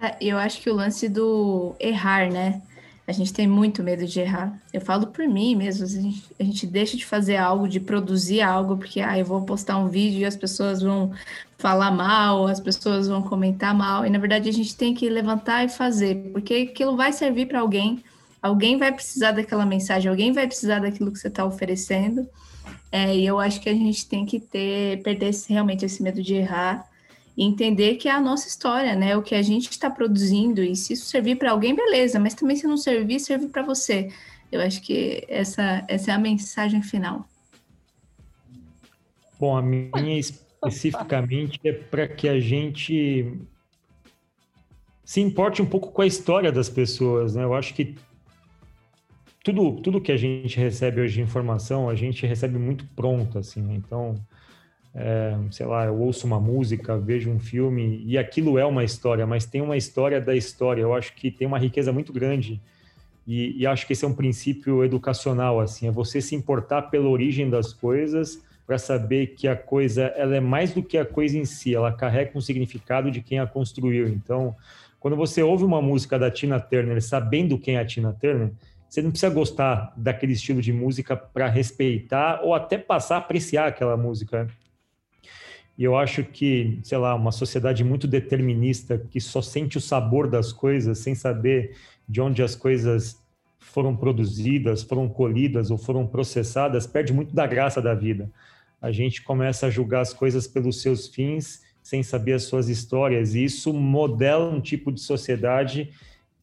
É, Eu acho que o lance do errar, né? A gente tem muito medo de errar. Eu falo por mim mesmo, a gente, a gente deixa de fazer algo, de produzir algo, porque ah, eu vou postar um vídeo e as pessoas vão falar mal, as pessoas vão comentar mal, e na verdade a gente tem que levantar e fazer, porque aquilo vai servir para alguém, alguém vai precisar daquela mensagem, alguém vai precisar daquilo que você está oferecendo, é, e eu acho que a gente tem que ter, perder realmente esse medo de errar e entender que é a nossa história, né? O que a gente está produzindo, e se isso servir para alguém, beleza, mas também se não servir, serve para você. Eu acho que essa, essa é a mensagem final. Bom, a minha especificamente é para que a gente se importe um pouco com a história das pessoas, né? Eu acho que tudo, tudo que a gente recebe hoje de informação, a gente recebe muito pronto, assim, né? Então, é, sei lá, eu ouço uma música, vejo um filme e aquilo é uma história, mas tem uma história da história. Eu acho que tem uma riqueza muito grande e, e acho que esse é um princípio educacional, assim, é você se importar pela origem das coisas para saber que a coisa ela é mais do que a coisa em si, ela carrega um significado de quem a construiu. Então, quando você ouve uma música da Tina Turner, sabendo quem é a Tina Turner, você não precisa gostar daquele estilo de música para respeitar ou até passar a apreciar aquela música. E eu acho que, sei lá, uma sociedade muito determinista que só sente o sabor das coisas sem saber de onde as coisas foram produzidas, foram colhidas ou foram processadas, perde muito da graça da vida. A gente começa a julgar as coisas pelos seus fins sem saber as suas histórias, e isso modela um tipo de sociedade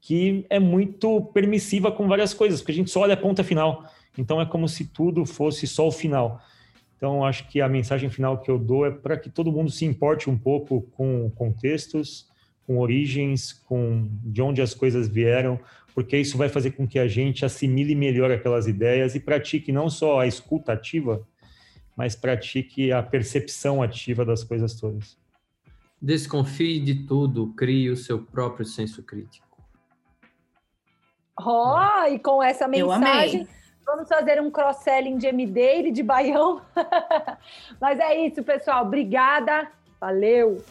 que é muito permissiva com várias coisas, porque a gente só olha a ponta final. Então é como se tudo fosse só o final. Então acho que a mensagem final que eu dou é para que todo mundo se importe um pouco com contextos, com origens, com de onde as coisas vieram, porque isso vai fazer com que a gente assimile melhor aquelas ideias e pratique não só a escuta ativa, mas pratique a percepção ativa das coisas todas. Desconfie de tudo, crie o seu próprio senso crítico. Ó, e com essa mensagem, vamos fazer um cross-selling de MD e de Baião. (laughs) Mas é isso, pessoal. Obrigada. Valeu.